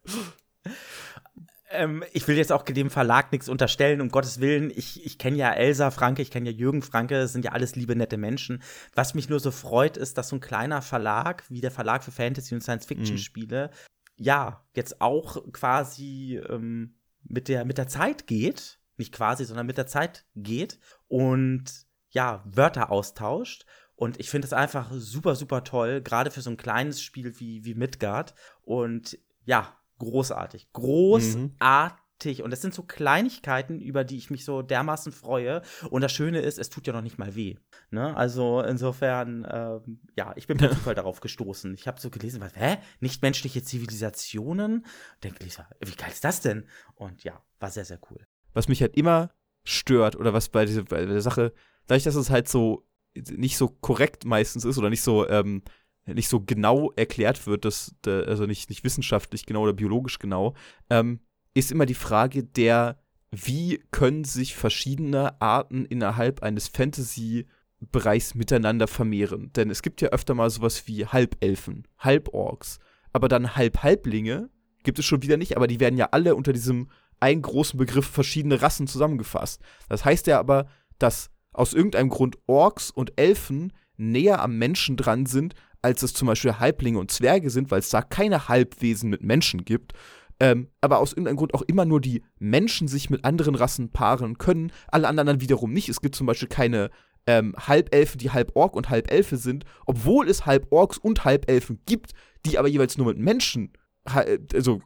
Ähm, ich will jetzt auch dem Verlag nichts unterstellen, um Gottes Willen. Ich, ich kenne ja Elsa Franke, ich kenne ja Jürgen Franke, das sind ja alles liebe, nette Menschen. Was mich nur so freut, ist, dass so ein kleiner Verlag wie der Verlag für Fantasy- und Science-Fiction-Spiele, mhm. ja, jetzt auch quasi ähm, mit, der, mit der Zeit geht. Nicht quasi, sondern mit der Zeit geht und ja, Wörter austauscht und ich finde es einfach super, super toll, gerade für so ein kleines Spiel wie, wie Midgard. Und ja, großartig. Großartig. Mhm. Und das sind so Kleinigkeiten, über die ich mich so dermaßen freue. Und das Schöne ist, es tut ja noch nicht mal weh. Ne? Also insofern, ähm, ja, ich bin per Zufall darauf gestoßen. Ich habe so gelesen, was, hä? Nichtmenschliche Zivilisationen? Denke ich, wie geil ist das denn? Und ja, war sehr, sehr cool. Was mich halt immer stört, oder was bei dieser bei der Sache, dadurch, dass es halt so nicht so korrekt meistens ist oder nicht so, ähm, nicht so genau erklärt wird, dass, also nicht, nicht wissenschaftlich genau oder biologisch genau, ähm, ist immer die Frage der, wie können sich verschiedene Arten innerhalb eines Fantasy-Bereichs miteinander vermehren? Denn es gibt ja öfter mal sowas wie Halbelfen, Halborks, aber dann Halbhalblinge gibt es schon wieder nicht, aber die werden ja alle unter diesem einen großen Begriff verschiedene Rassen zusammengefasst. Das heißt ja aber, dass aus irgendeinem Grund Orks und Elfen näher am Menschen dran sind, als es zum Beispiel Halblinge und Zwerge sind, weil es da keine Halbwesen mit Menschen gibt. Ähm, aber aus irgendeinem Grund auch immer nur die Menschen sich mit anderen Rassen paaren können, alle anderen dann wiederum nicht. Es gibt zum Beispiel keine ähm, Halbelfen, die halb Ork und halb Elfe sind, obwohl es halb Orks und halb Elfen gibt, die aber jeweils nur mit Menschen also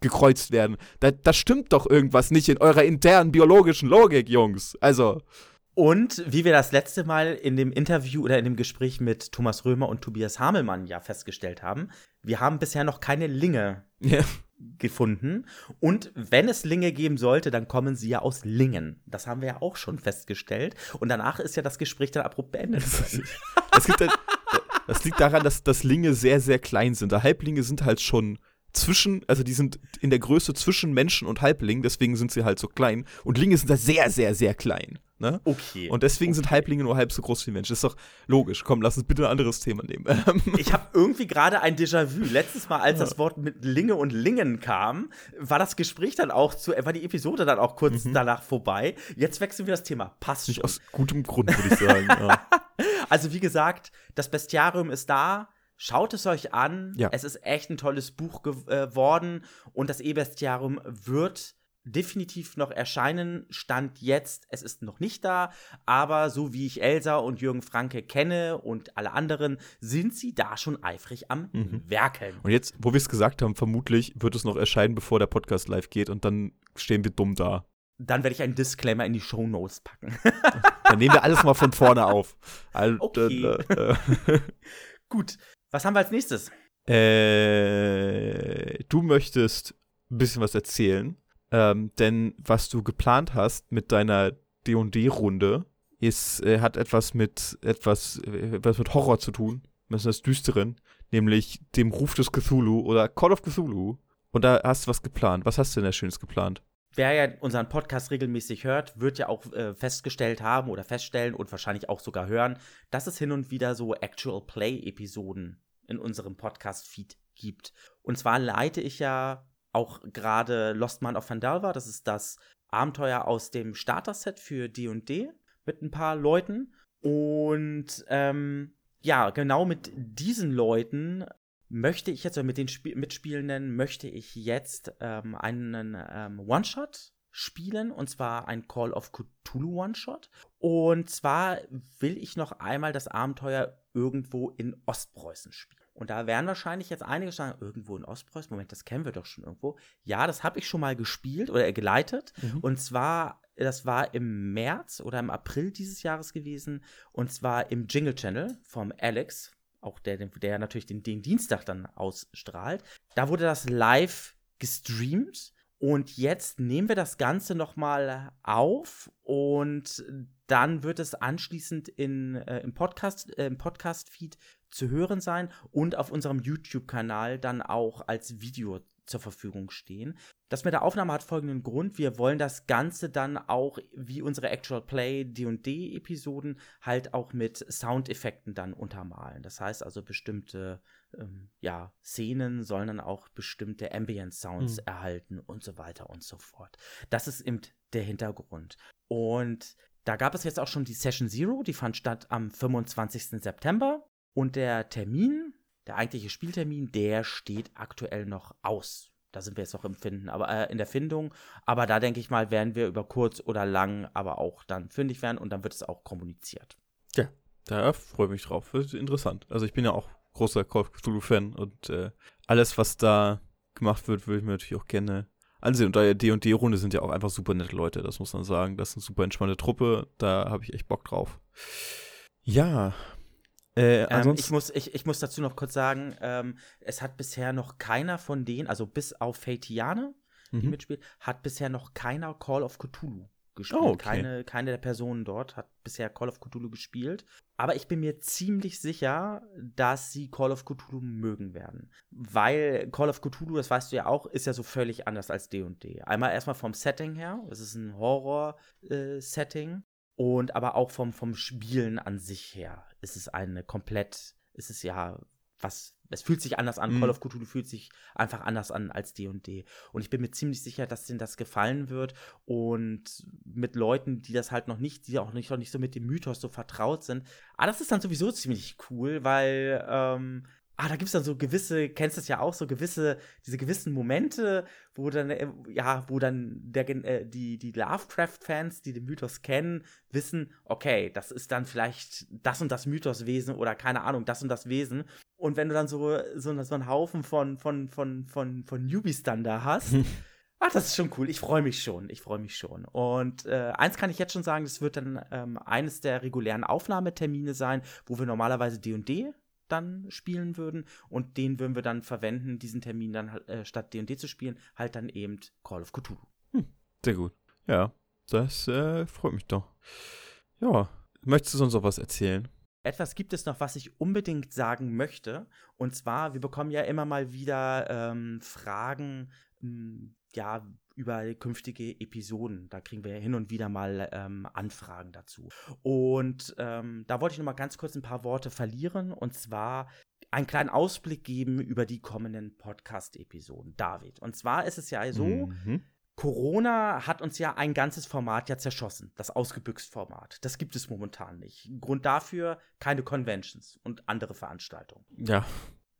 gekreuzt werden. Da, da stimmt doch irgendwas nicht in eurer internen biologischen Logik, Jungs. Also. Und wie wir das letzte Mal in dem Interview oder in dem Gespräch mit Thomas Römer und Tobias Hamelmann ja festgestellt haben, wir haben bisher noch keine Linge ja. gefunden. Und wenn es Linge geben sollte, dann kommen sie ja aus Lingen. Das haben wir ja auch schon festgestellt. Und danach ist ja das Gespräch dann abrupt beendet. das, halt, das liegt daran, dass, dass Linge sehr, sehr klein sind. Halblinge sind halt schon zwischen, also die sind in der Größe zwischen Menschen und Halblingen, deswegen sind sie halt so klein. Und Linge sind da sehr, sehr, sehr klein. Ne? Okay. Und deswegen okay. sind Halblinge nur halb so groß wie Menschen. Das ist doch logisch. Komm, lass uns bitte ein anderes Thema nehmen. ich habe irgendwie gerade ein Déjà-vu. Letztes Mal, als ja. das Wort mit Linge und Lingen kam, war das Gespräch dann auch zu, war die Episode dann auch kurz mhm. danach vorbei. Jetzt wechseln wir das Thema. Passt Nicht aus gutem Grund, würde ich sagen. ja. Also, wie gesagt, das Bestiarium ist da Schaut es euch an. Ja. Es ist echt ein tolles Buch geworden äh, und das E-Bestiarium wird definitiv noch erscheinen. Stand jetzt, es ist noch nicht da, aber so wie ich Elsa und Jürgen Franke kenne und alle anderen, sind sie da schon eifrig am Mhm. Werkeln. Und jetzt, wo wir es gesagt haben, vermutlich wird es noch erscheinen, bevor der Podcast live geht und dann stehen wir dumm da. Dann werde ich einen Disclaimer in die Show Notes packen. Dann nehmen wir alles mal von vorne auf. Okay. äh, Gut, was haben wir als nächstes? äh, du möchtest ein bisschen was erzählen, ähm, denn was du geplant hast mit deiner D&D-Runde äh, hat etwas mit etwas, äh, etwas mit Horror zu tun, was das Düsteren, nämlich dem Ruf des Cthulhu oder Call of Cthulhu. Und da hast du was geplant. Was hast du denn da Schönes geplant? Wer ja unseren Podcast regelmäßig hört, wird ja auch äh, festgestellt haben oder feststellen und wahrscheinlich auch sogar hören, dass es hin und wieder so Actual Play-Episoden in unserem Podcast-Feed gibt. Und zwar leite ich ja auch gerade Lost Man of Vandalva, das ist das Abenteuer aus dem Starter-Set für D&D mit ein paar Leuten. Und ähm, ja, genau mit diesen Leuten möchte ich jetzt, oder mit den Sp Mitspielenden, möchte ich jetzt ähm, einen ähm, One-Shot spielen, und zwar ein Call of Cthulhu One-Shot. Und zwar will ich noch einmal das Abenteuer irgendwo in Ostpreußen spielen. Und da werden wahrscheinlich jetzt einige sagen, irgendwo in Ostpreußen, Moment, das kennen wir doch schon irgendwo. Ja, das habe ich schon mal gespielt oder geleitet. Mhm. Und zwar, das war im März oder im April dieses Jahres gewesen. Und zwar im Jingle Channel vom Alex, auch der, der natürlich den, den Dienstag dann ausstrahlt. Da wurde das live gestreamt. Und jetzt nehmen wir das Ganze nochmal auf und dann wird es anschließend in, äh, im Podcast, äh, im Podcast-Feed zu hören sein und auf unserem YouTube-Kanal dann auch als Video zur Verfügung stehen. Das mit der Aufnahme hat folgenden Grund. Wir wollen das Ganze dann auch, wie unsere Actual Play D&D-Episoden, halt auch mit Soundeffekten dann untermalen. Das heißt also, bestimmte ähm, ja, Szenen sollen dann auch bestimmte Ambient-Sounds Mhm. erhalten und so weiter und so fort. Das ist eben der Hintergrund. Und da gab es jetzt auch schon die Session Zero, die fand statt am 25. September. Und der Termin, der eigentliche Spieltermin, der steht aktuell noch aus. Da sind wir jetzt noch im Finden, aber äh, in der Findung. Aber da denke ich mal, werden wir über kurz oder lang aber auch dann fündig werden und dann wird es auch kommuniziert. Da freue ich mich drauf. Wird interessant. Also ich bin ja auch großer Call of Cthulhu-Fan und äh, alles, was da gemacht wird, würde ich mir natürlich auch gerne ansehen. Und da D&D-Runde sind ja auch einfach super nette Leute, das muss man sagen. Das ist eine super entspannte Truppe, da habe ich echt Bock drauf. Ja, äh, Ähm, ich, muss, ich, ich muss dazu noch kurz sagen, ähm, es hat bisher noch keiner von denen, also bis auf Fatiane, die Mhm. mitspielt, hat bisher noch keiner Call of Cthulhu gespielt. Oh, okay. keine, keine der Personen dort hat bisher Call of Cthulhu gespielt. Aber ich bin mir ziemlich sicher, dass sie Call of Cthulhu mögen werden. Weil Call of Cthulhu, das weißt du ja auch, ist ja so völlig anders als D&D. Einmal erstmal vom Setting her, es ist ein Horror-Setting. Und aber auch vom, vom Spielen an sich her ist es eine komplett, ist es ja was, es fühlt sich anders an. Mhm. Call of Cthulhu fühlt sich einfach anders an als D&D. Und ich bin mir ziemlich sicher, dass denen das gefallen wird. Und mit Leuten, die das halt noch nicht, die auch nicht, noch nicht so mit dem Mythos so vertraut sind. Ah, das ist dann sowieso ziemlich cool, weil, ähm, Ah, da gibt es dann so gewisse, kennst das ja auch, so gewisse, diese gewissen Momente, wo dann, äh, ja, wo dann der, äh, die, die Lovecraft-Fans, die den Mythos kennen, wissen, okay, das ist dann vielleicht das und das Mythoswesen oder keine Ahnung, das und das Wesen. Und wenn du dann so, so, so einen Haufen von, von, von, von, von Newbies dann da hast, Ach, das ist schon cool. Ich freue mich schon. Ich freue mich schon. Und äh, eins kann ich jetzt schon sagen, das wird dann ähm, eines der regulären Aufnahmetermine sein, wo wir normalerweise D&D dann spielen würden und den würden wir dann verwenden, diesen Termin dann halt, äh, statt D&D zu spielen, halt dann eben Call of Cthulhu. sehr gut. Ja, das äh, freut mich doch. Ja, möchtest du sonst noch was erzählen? Etwas gibt es noch, was ich unbedingt sagen möchte. Und zwar, wir bekommen ja immer mal wieder ähm, Fragen, ähm, ja, über künftige Episoden. Da kriegen wir ja hin und wieder mal ähm, Anfragen dazu. Und ähm, da wollte ich noch mal ganz kurz ein paar Worte verlieren. Und zwar einen kleinen Ausblick geben über die kommenden Podcast-Episoden. David. Und zwar ist es ja so, Mhm. Corona hat uns ja ein ganzes Format ja zerschossen, das Ausgebüxt-Format. Das gibt es momentan nicht. Grund dafür keine Conventions und andere Veranstaltungen. Ja.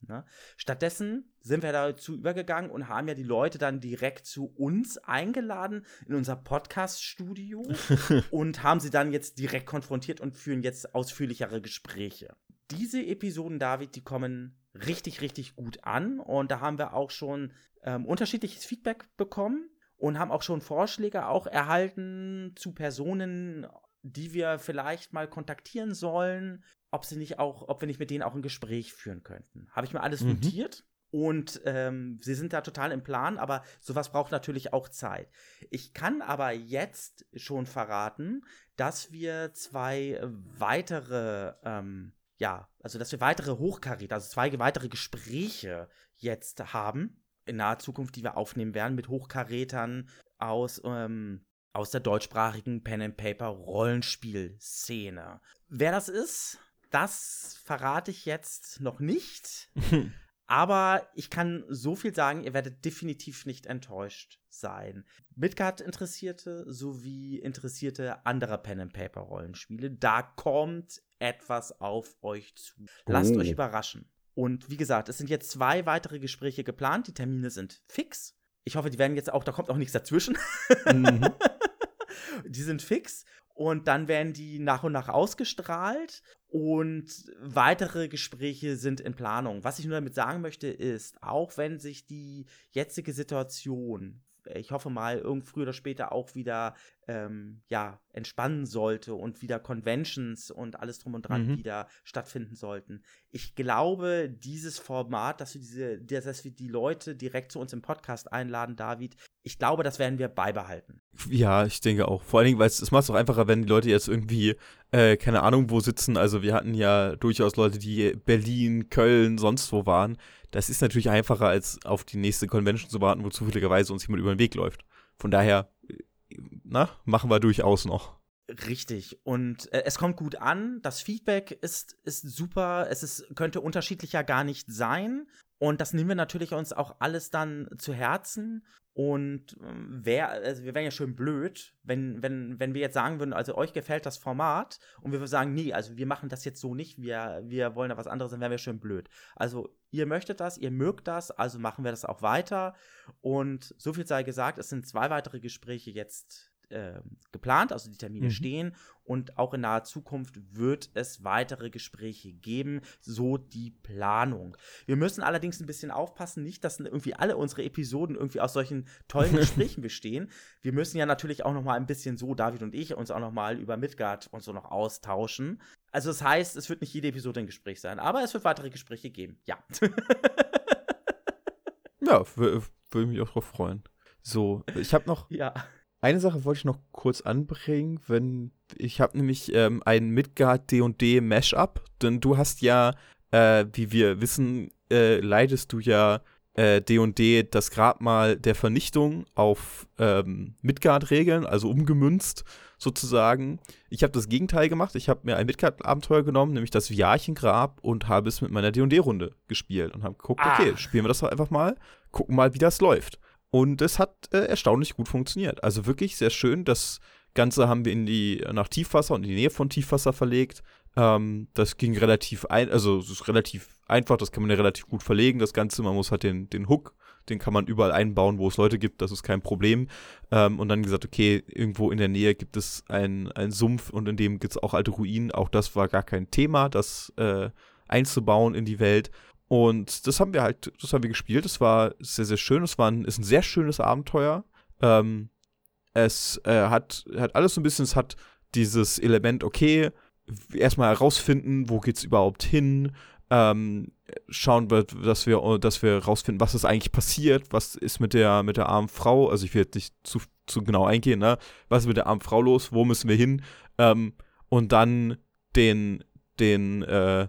Ne? Stattdessen sind wir dazu übergegangen und haben ja die Leute dann direkt zu uns eingeladen in unser Podcast-Studio und haben sie dann jetzt direkt konfrontiert und führen jetzt ausführlichere Gespräche. Diese Episoden, David, die kommen richtig, richtig gut an und da haben wir auch schon ähm, unterschiedliches Feedback bekommen und haben auch schon Vorschläge auch erhalten zu Personen, die wir vielleicht mal kontaktieren sollen, ob sie nicht auch, ob wir nicht mit denen auch ein Gespräch führen könnten. Habe ich mir alles mhm. notiert. Und ähm, sie sind da total im Plan, aber sowas braucht natürlich auch Zeit. Ich kann aber jetzt schon verraten, dass wir zwei weitere, ähm, ja, also dass wir weitere Hochkaräter, also zwei weitere Gespräche jetzt haben in naher Zukunft, die wir aufnehmen werden mit Hochkarätern aus ähm, aus der deutschsprachigen Pen and Paper Rollenspiel-Szene. Wer das ist, das verrate ich jetzt noch nicht. Aber ich kann so viel sagen, ihr werdet definitiv nicht enttäuscht sein. Midgard-Interessierte sowie Interessierte anderer Pen and Paper Rollenspiele, da kommt etwas auf euch zu. Lasst oh. euch überraschen. Und wie gesagt, es sind jetzt zwei weitere Gespräche geplant. Die Termine sind fix. Ich hoffe, die werden jetzt auch, da kommt auch nichts dazwischen. Mhm. die sind fix und dann werden die nach und nach ausgestrahlt und weitere Gespräche sind in Planung. Was ich nur damit sagen möchte ist, auch wenn sich die jetzige Situation ich hoffe mal, irgend früher oder später auch wieder ähm, ja, entspannen sollte und wieder Conventions und alles drum und dran mhm. wieder stattfinden sollten. Ich glaube, dieses Format, dass wir diese, dass wir die Leute direkt zu uns im Podcast einladen, David, ich glaube, das werden wir beibehalten. Ja, ich denke auch. Vor allen Dingen, weil es, macht es auch einfacher, wenn die Leute jetzt irgendwie, äh, keine Ahnung, wo sitzen. Also wir hatten ja durchaus Leute, die Berlin, Köln, sonst wo waren. Das ist natürlich einfacher, als auf die nächste Convention zu warten, wo zufälligerweise uns jemand über den Weg läuft. Von daher, na, machen wir durchaus noch. Richtig. Und äh, es kommt gut an. Das Feedback ist, ist super. Es ist, könnte unterschiedlicher gar nicht sein. Und das nehmen wir natürlich uns auch alles dann zu Herzen. Und ähm, wer, also wir wären ja schön blöd, wenn, wenn, wenn wir jetzt sagen würden, also euch gefällt das Format und wir würden sagen, nee, also wir machen das jetzt so nicht, wir, wir wollen da was anderes, dann wären wir schön blöd. Also ihr möchtet das, ihr mögt das, also machen wir das auch weiter. Und so viel sei gesagt, es sind zwei weitere Gespräche jetzt äh, geplant, also die Termine mhm. stehen und auch in naher Zukunft wird es weitere Gespräche geben, so die Planung. Wir müssen allerdings ein bisschen aufpassen, nicht, dass irgendwie alle unsere Episoden irgendwie aus solchen tollen Gesprächen bestehen. Wir müssen ja natürlich auch noch mal ein bisschen so, David und ich, uns auch noch mal über Midgard und so noch austauschen. Also das heißt, es wird nicht jede Episode ein Gespräch sein, aber es wird weitere Gespräche geben. Ja. ja, würde mich auch drauf freuen. So, ich habe noch ja. Eine Sache wollte ich noch kurz anbringen, wenn ich habe nämlich ähm, ein Midgard D&D Mashup, denn du hast ja, äh, wie wir wissen, äh, leitest du ja D&D äh, das Grabmal der Vernichtung auf ähm, Midgard-Regeln, also umgemünzt sozusagen. Ich habe das Gegenteil gemacht. Ich habe mir ein Midgard-Abenteuer genommen, nämlich das Viarchengrab und habe es mit meiner D&D-Runde gespielt und habe geguckt, ah. okay, spielen wir das doch einfach mal, gucken mal, wie das läuft. Und es hat äh, erstaunlich gut funktioniert. Also wirklich sehr schön. Das Ganze haben wir in die, nach Tiefwasser und in die Nähe von Tiefwasser verlegt. Ähm, das ging relativ ein, also es ist relativ einfach, das kann man ja relativ gut verlegen, das Ganze. Man muss halt den, den Hook, den kann man überall einbauen, wo es Leute gibt, das ist kein Problem. Ähm, und dann gesagt, okay, irgendwo in der Nähe gibt es einen Sumpf und in dem gibt es auch alte Ruinen. Auch das war gar kein Thema, das äh, einzubauen in die Welt. Und das haben wir halt, das haben wir gespielt. Es war sehr, sehr schön. Es war ein, ist ein sehr schönes Abenteuer. Ähm, es äh, hat, hat alles so ein bisschen, es hat dieses Element, okay, erstmal herausfinden, wo geht's überhaupt hin, ähm, schauen wir, dass wir, dass wir herausfinden, was ist eigentlich passiert, was ist mit der, mit der armen Frau, also ich will jetzt nicht zu, zu genau eingehen, ne, was ist mit der armen Frau los, wo müssen wir hin, ähm, und dann den, den, äh,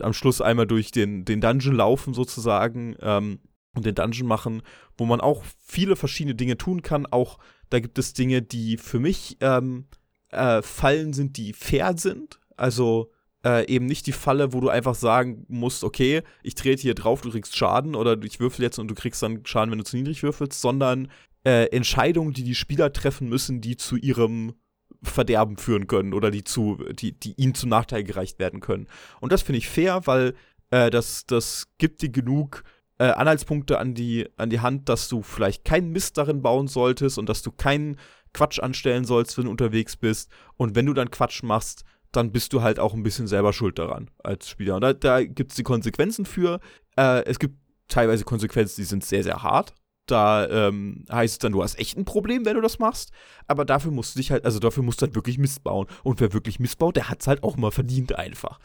am Schluss einmal durch den, den Dungeon laufen sozusagen ähm, und den Dungeon machen, wo man auch viele verschiedene Dinge tun kann. Auch da gibt es Dinge, die für mich ähm, äh, Fallen sind, die fair sind. Also äh, eben nicht die Falle, wo du einfach sagen musst, okay, ich trete hier drauf, du kriegst Schaden oder ich würfel jetzt und du kriegst dann Schaden, wenn du zu niedrig würfelst, sondern äh, Entscheidungen, die die Spieler treffen müssen, die zu ihrem Verderben führen können oder die zu, die, die ihnen zum Nachteil gereicht werden können. Und das finde ich fair, weil äh, das, das gibt dir genug äh, Anhaltspunkte an die, an die Hand, dass du vielleicht keinen Mist darin bauen solltest und dass du keinen Quatsch anstellen sollst, wenn du unterwegs bist. Und wenn du dann Quatsch machst, dann bist du halt auch ein bisschen selber schuld daran als Spieler. Und da, da gibt es die Konsequenzen für. Äh, es gibt teilweise Konsequenzen, die sind sehr, sehr hart. Da ähm, heißt es dann, du hast echt ein Problem, wenn du das machst. Aber dafür musst du dich halt, also dafür musst du halt wirklich Mist bauen. Und wer wirklich Mist baut, der hat es halt auch mal verdient einfach.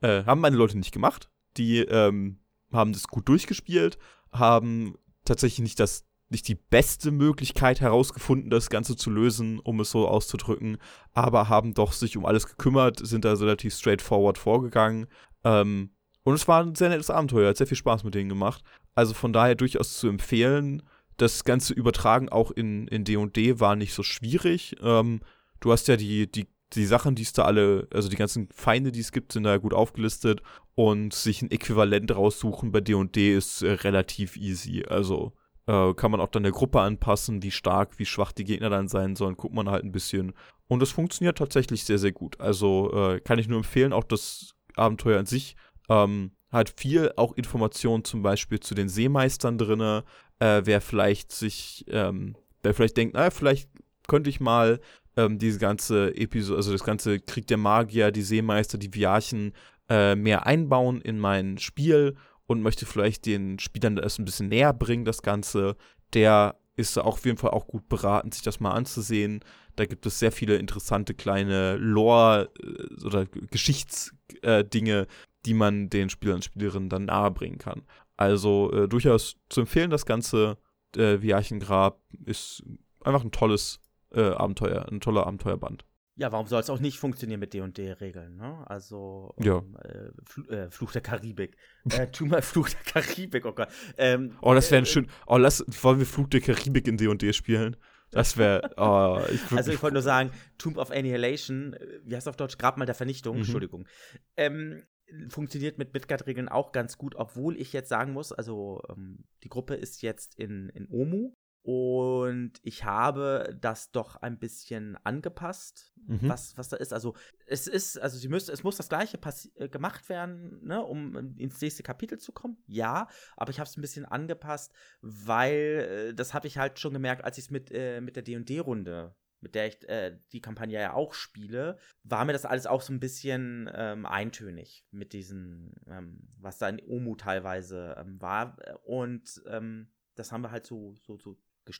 Äh, haben meine Leute nicht gemacht. Die ähm, haben das gut durchgespielt, haben tatsächlich nicht das nicht die beste Möglichkeit herausgefunden, das Ganze zu lösen, um es so auszudrücken, aber haben doch sich um alles gekümmert, sind da relativ straightforward vorgegangen. Ähm, und es war ein sehr nettes Abenteuer, hat sehr viel Spaß mit denen gemacht. Also von daher durchaus zu empfehlen. Das ganze Übertragen auch in D&D &D war nicht so schwierig. Ähm, du hast ja die, die, die Sachen, die es da alle, also die ganzen Feinde, die es gibt, sind da gut aufgelistet. Und sich ein Äquivalent raussuchen bei D&D &D ist äh, relativ easy. Also äh, kann man auch dann der Gruppe anpassen, wie stark, wie schwach die Gegner dann sein sollen, guckt man halt ein bisschen. Und es funktioniert tatsächlich sehr, sehr gut. Also äh, kann ich nur empfehlen, auch das Abenteuer an sich ähm, hat viel auch Informationen zum Beispiel zu den Seemeistern drin. Äh, wer vielleicht sich, ähm, wer vielleicht denkt, naja, vielleicht könnte ich mal ähm, diese ganze Episode, also das ganze Krieg der Magier, die Seemeister, die Viarchen äh, mehr einbauen in mein Spiel und möchte vielleicht den Spielern das ein bisschen näher bringen, das Ganze, der ist auf jeden Fall auch gut beraten, sich das mal anzusehen. Da gibt es sehr viele interessante kleine Lore- äh, oder Geschichtsdinge, äh, die man den Spielern und Spielerinnen dann nahebringen kann. Also äh, durchaus zu empfehlen, das ganze äh, Viarchengrab ist einfach ein tolles äh, Abenteuer, ein toller Abenteuerband. Ja, warum soll es auch nicht funktionieren mit D&D-Regeln, ne? Also, um, ja. Äh, Fl äh, Fluch der Karibik. äh, tu mal Fluch der Karibik, oh Gott. Ähm, oh, das wäre ein äh, schön, oh, lass, wollen wir Fluch der Karibik in D&D spielen? Das wäre, oh, ich Also ich wollte nur sagen, Tomb of Annihilation, äh, wie heißt auf Deutsch, Grab mal der Vernichtung, mhm. Entschuldigung. Ähm, funktioniert mit Midgard-Regeln auch ganz gut, obwohl ich jetzt sagen muss, also ähm, die Gruppe ist jetzt in, in Omu und ich habe das doch ein bisschen angepasst, mhm. was, was da ist. Also es ist, also sie müsste, es muss das gleiche äh, gemacht werden, ne, um ins nächste Kapitel zu kommen. Ja, aber ich habe es ein bisschen angepasst, weil äh, das habe ich halt schon gemerkt, als ich es mit, äh, mit der D&D-Runde mit der ich äh, die Kampagne ja auch spiele, war mir das alles auch so ein bisschen ähm, eintönig mit diesen, ähm, was da in Omu teilweise ähm, war. Und ähm, das haben wir halt so, so, so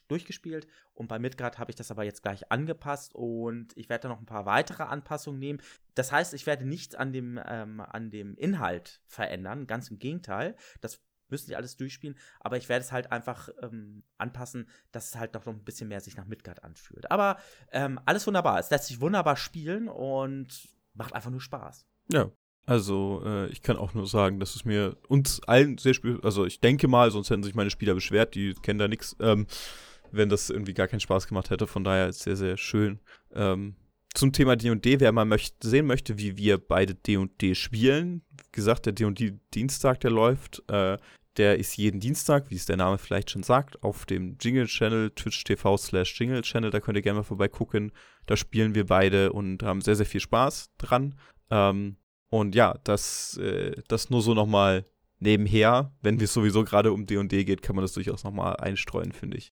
durchgespielt und bei Midgard habe ich das aber jetzt gleich angepasst und ich werde da noch ein paar weitere Anpassungen nehmen. Das heißt, ich werde nichts an dem, ähm, an dem Inhalt verändern, ganz im Gegenteil. Das müssen sie alles durchspielen, aber ich werde es halt einfach ähm, anpassen, dass es halt noch ein bisschen mehr sich nach Midgard anfühlt. Aber ähm, alles wunderbar. Es lässt sich wunderbar spielen und macht einfach nur Spaß. Ja, also, äh, ich kann auch nur sagen, dass es mir uns allen sehr spiel, also ich denke mal, sonst hätten sich meine Spieler beschwert, die kennen da nichts, ähm, wenn das irgendwie gar keinen Spaß gemacht hätte. Von daher ist es sehr, sehr schön. Ähm, zum Thema D&D, wer mal möchte, sehen möchte, wie wir beide D&D spielen, wie gesagt, der D&D-Dienstag, der läuft, äh, der ist jeden Dienstag, wie es der Name vielleicht schon sagt, auf dem Jingle-Channel, twitch.tv slash Jingle-Channel, da könnt ihr gerne mal vorbeigucken. Da spielen wir beide und haben sehr, sehr viel Spaß dran. Ähm, und ja, das, äh, das nur so nochmal nebenher. Wenn es sowieso gerade um D&D geht, kann man das durchaus nochmal einstreuen, finde ich.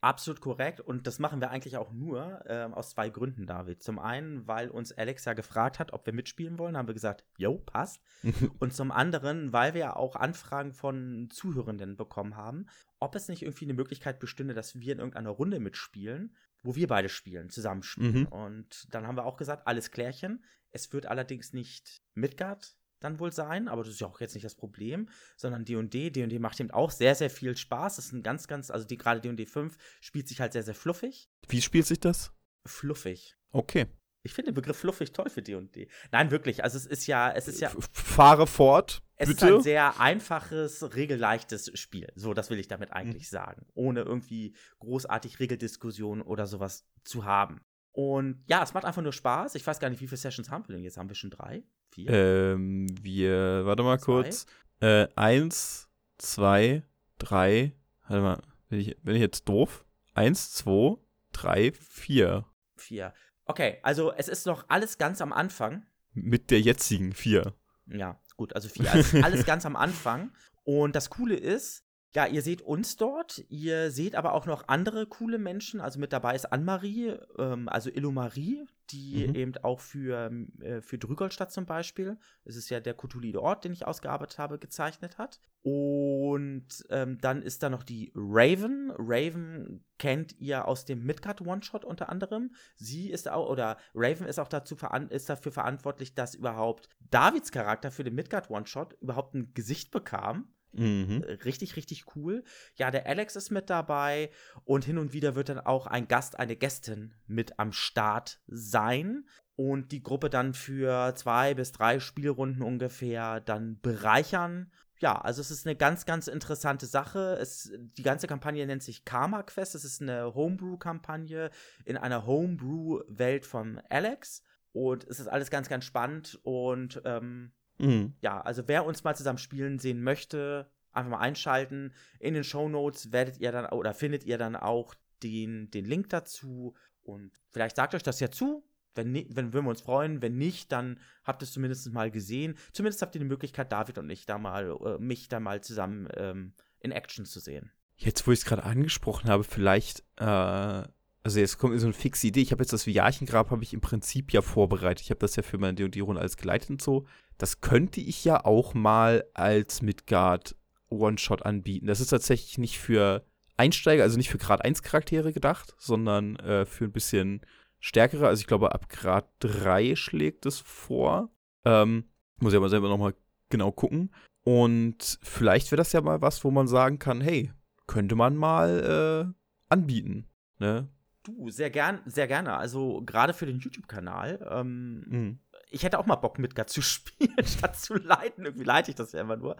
Absolut korrekt. Und das machen wir eigentlich auch nur äh, aus zwei Gründen, David. Zum einen, weil uns Alex ja gefragt hat, ob wir mitspielen wollen, haben wir gesagt, jo, passt. und zum anderen, weil wir ja auch Anfragen von Zuhörenden bekommen haben, ob es nicht irgendwie eine Möglichkeit bestünde, dass wir in irgendeiner Runde mitspielen, wo wir beide spielen, zusammenspielen. Mhm. Und dann haben wir auch gesagt, alles klärchen. Es wird allerdings nicht Midgard dann wohl sein, aber das ist ja auch jetzt nicht das Problem, sondern D&D. D&D macht eben auch sehr, sehr viel Spaß. Das ist ein ganz, ganz, also die gerade D&D 5 spielt sich halt sehr, sehr fluffig. Wie spielt sich das? Fluffig. Okay. Ich finde den Begriff fluffig toll für D&D. Nein, wirklich. Also es ist ja, es ist ja. Fahre fort. Es bitte. ist ein sehr einfaches, regelleichtes Spiel. So, das will ich damit eigentlich mhm. sagen. Ohne irgendwie großartig Regeldiskussionen oder sowas zu haben. Und ja, es macht einfach nur Spaß. Ich weiß gar nicht, wie viele Sessions haben wir denn jetzt? Haben wir schon drei? Vier? Ähm, wir, warte mal zwei? kurz. Äh, eins, zwei, drei. Warte mal, bin ich, bin ich jetzt doof? Eins, zwei, drei, vier. Vier. Okay, also es ist noch alles ganz am Anfang. Mit der jetzigen vier. Ja, gut, also vier. Also alles ganz am Anfang. Und das Coole ist, ja, ihr seht uns dort, ihr seht aber auch noch andere coole Menschen. Also mit dabei ist Anne-Marie, ähm, also Illumarie, die mhm. eben auch für, äh, für Drügolstadt zum Beispiel, es ist ja der Cthulhu Ort, den ich ausgearbeitet habe, gezeichnet hat. Und ähm, dann ist da noch die Raven. Raven kennt ihr aus dem Midgard One-Shot unter anderem. Sie ist auch, oder Raven ist auch dazu ist dafür verantwortlich, dass überhaupt Davids Charakter für den Midgard One-Shot überhaupt ein Gesicht bekam. Mhm. Äh, richtig, richtig cool. Ja, der Alex ist mit dabei und hin und wieder wird dann auch ein Gast, eine Gästin mit am Start sein und die Gruppe dann für zwei bis drei Spielrunden ungefähr dann bereichern. Ja, also es ist eine ganz, ganz interessante Sache. Es, die ganze Kampagne nennt sich Karma Quest. Es ist eine Homebrew-Kampagne in einer Homebrew-Welt von Alex. Und es ist alles ganz, ganz spannend und ähm, Mhm. Ja, also wer uns mal zusammen spielen sehen möchte, einfach mal einschalten. In den Show Notes werdet ihr dann oder findet ihr dann auch den, den Link dazu. Und vielleicht sagt euch das ja zu. Wenn, wenn würden wir uns freuen. Wenn nicht, dann habt ihr es zumindest mal gesehen. Zumindest habt ihr die Möglichkeit, David und ich da mal, äh, mich da mal zusammen ähm, in Action zu sehen. Jetzt, wo ich es gerade angesprochen habe, vielleicht äh, also jetzt kommt mir so eine fixe Idee. Ich habe jetzt das Viarchengrab habe ich im Prinzip ja vorbereitet. Ich habe das ja für meine D&D-Runde als geleitet und so. Das könnte ich ja auch mal als Midgard One-Shot anbieten. Das ist tatsächlich nicht für Einsteiger, also nicht für Grad 1 Charaktere gedacht, sondern äh, für ein bisschen stärkere. Also ich glaube, ab Grad 3 schlägt es vor. Ähm, muss ich aber selber nochmal genau gucken. Und vielleicht wäre das ja mal was, wo man sagen kann, hey, könnte man mal äh, anbieten. Ne? Du, sehr gern, sehr gerne. Also gerade für den YouTube-Kanal. Ähm, mhm. Ich hätte auch mal Bock, Midgard zu spielen, statt zu leiten. Irgendwie leite ich das ja immer nur.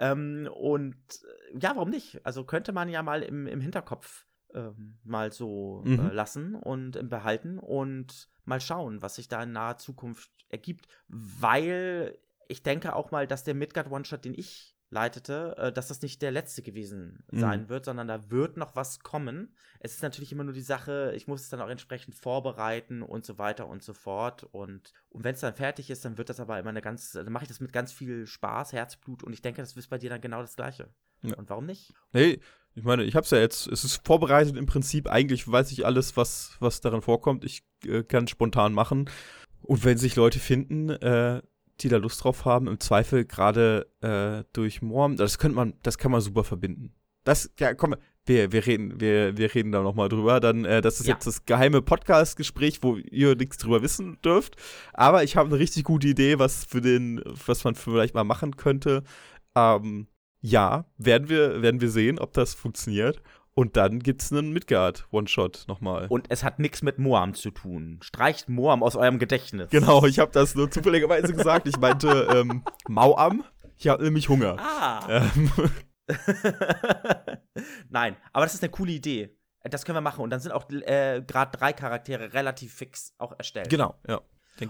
Ähm, und äh, ja, warum nicht? Also könnte man ja mal im, im Hinterkopf ähm, mal so äh, mhm. äh, lassen und im Behalten und mal schauen, was sich da in naher Zukunft ergibt. Weil ich denke auch mal, dass der Midgard One-Shot, den ich leitete, äh, dass das nicht der letzte gewesen sein mhm. wird, sondern da wird noch was kommen. Es ist natürlich immer nur die Sache, ich muss es dann auch entsprechend vorbereiten und so weiter und so fort. Und, und wenn es dann fertig ist, dann wird das aber immer eine ganz, dann mache ich das mit ganz viel Spaß, Herzblut und ich denke, das ist bei dir dann genau das Gleiche. Ja. Und warum nicht? Hey, ich meine, ich habe es ja jetzt, es ist vorbereitet im Prinzip, eigentlich weiß ich alles, was, was darin vorkommt. Ich äh, kann spontan machen. Und wenn sich Leute finden, äh, die da Lust drauf haben, im Zweifel gerade äh, durch Morm, das könnte man, das kann man super verbinden. Das, ja, komm, wir, wir reden, wir, wir reden da nochmal drüber. Dann, äh, das ist ja. jetzt das geheime Podcast-Gespräch, wo ihr nichts drüber wissen dürft. Aber ich habe eine richtig gute Idee, was für den, was man vielleicht mal machen könnte. Ähm, ja, werden wir, werden wir sehen, ob das funktioniert. Und dann gibt's einen Midgard-One-Shot nochmal. Und es hat nichts mit Moam zu tun. Streicht Moam aus eurem Gedächtnis. Genau, ich habe das nur zufälligerweise gesagt. Ich meinte ähm, Mauam. Ich habe nämlich Hunger. Ah. Ähm. Nein, aber das ist eine coole Idee. Das können wir machen. Und dann sind auch äh, gerade drei Charaktere relativ fix auch erstellt. Genau, ja.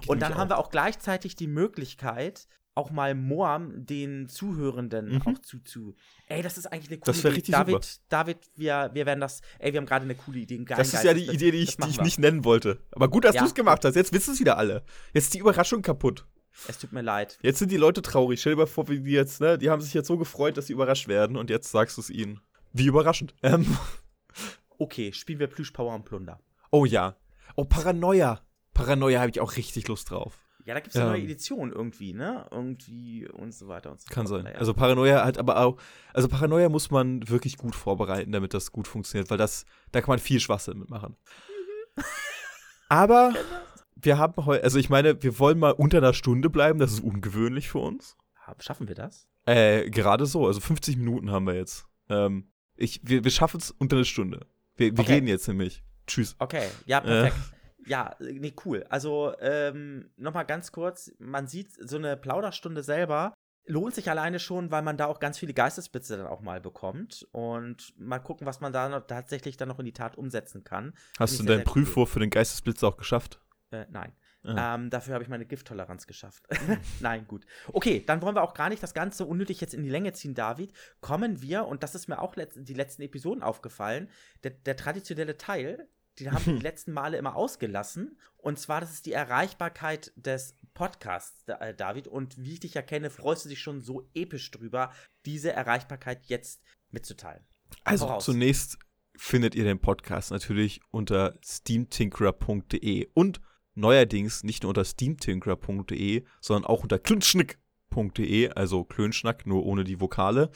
Und dann haben wir auch gleichzeitig die Möglichkeit, auch mal Moam den Zuhörenden mhm. auch zu, Ey, das ist eigentlich eine coole das Idee. Richtig David, super. David, wir, wir werden das. Ey, wir haben gerade eine coole Idee. Geil, das ist ja die Idee, die ich, die ich nicht nennen wollte. Aber gut, dass ja. du es gemacht hast. Jetzt wissen es wieder alle. Jetzt ist die Überraschung kaputt. Es tut mir leid. Jetzt sind die Leute traurig. Stell dir mal vor, wie die jetzt, ne? Die haben sich jetzt so gefreut, dass sie überrascht werden und jetzt sagst du es ihnen. Wie überraschend. Ähm. Okay, spielen wir Plüschpower und Plunder. Oh ja. Oh, Paranoia. Paranoia habe ich auch richtig Lust drauf. Ja, da gibt es eine neue Edition irgendwie, ne? Irgendwie und so weiter und so Kann fort. sein. Also Paranoia halt aber auch, also Paranoia muss man wirklich gut vorbereiten, damit das gut funktioniert, weil das, da kann man viel Schwachsinn mitmachen. Mhm. aber wir haben heute, also ich meine, wir wollen mal unter einer Stunde bleiben, das ist ungewöhnlich für uns. Schaffen wir das? Äh, gerade so, also 50 Minuten haben wir jetzt. Ähm, ich, wir wir schaffen es unter einer Stunde. Wir, wir okay. gehen jetzt nämlich. Tschüss. Okay, ja, perfekt. Äh. Ja, nee, cool. Also, ähm, nochmal ganz kurz, man sieht so eine Plauderstunde selber, lohnt sich alleine schon, weil man da auch ganz viele Geistesblitze dann auch mal bekommt und mal gucken, was man da noch, tatsächlich dann noch in die Tat umsetzen kann. Hast du deinen Prüfwurf cool. für den Geistesblitz auch geschafft? Äh, nein. Ah. Ähm, dafür habe ich meine Gifttoleranz geschafft. Nein, gut. Okay, dann wollen wir auch gar nicht das Ganze unnötig jetzt in die Länge ziehen, David. Kommen wir, und das ist mir auch letzt, die letzten Episoden aufgefallen, der, der traditionelle Teil, den haben die letzten Male immer ausgelassen. Und zwar, das ist die Erreichbarkeit des Podcasts, äh, David. Und wie ich dich erkenne, freust du dich schon so episch drüber, diese Erreichbarkeit jetzt mitzuteilen. Also Voraus. zunächst findet ihr den Podcast natürlich unter steamtinkerer.de und neuerdings nicht nur unter steamtinkerer.de, sondern auch unter klönschnick.de, also Klönschnack, nur ohne die Vokale.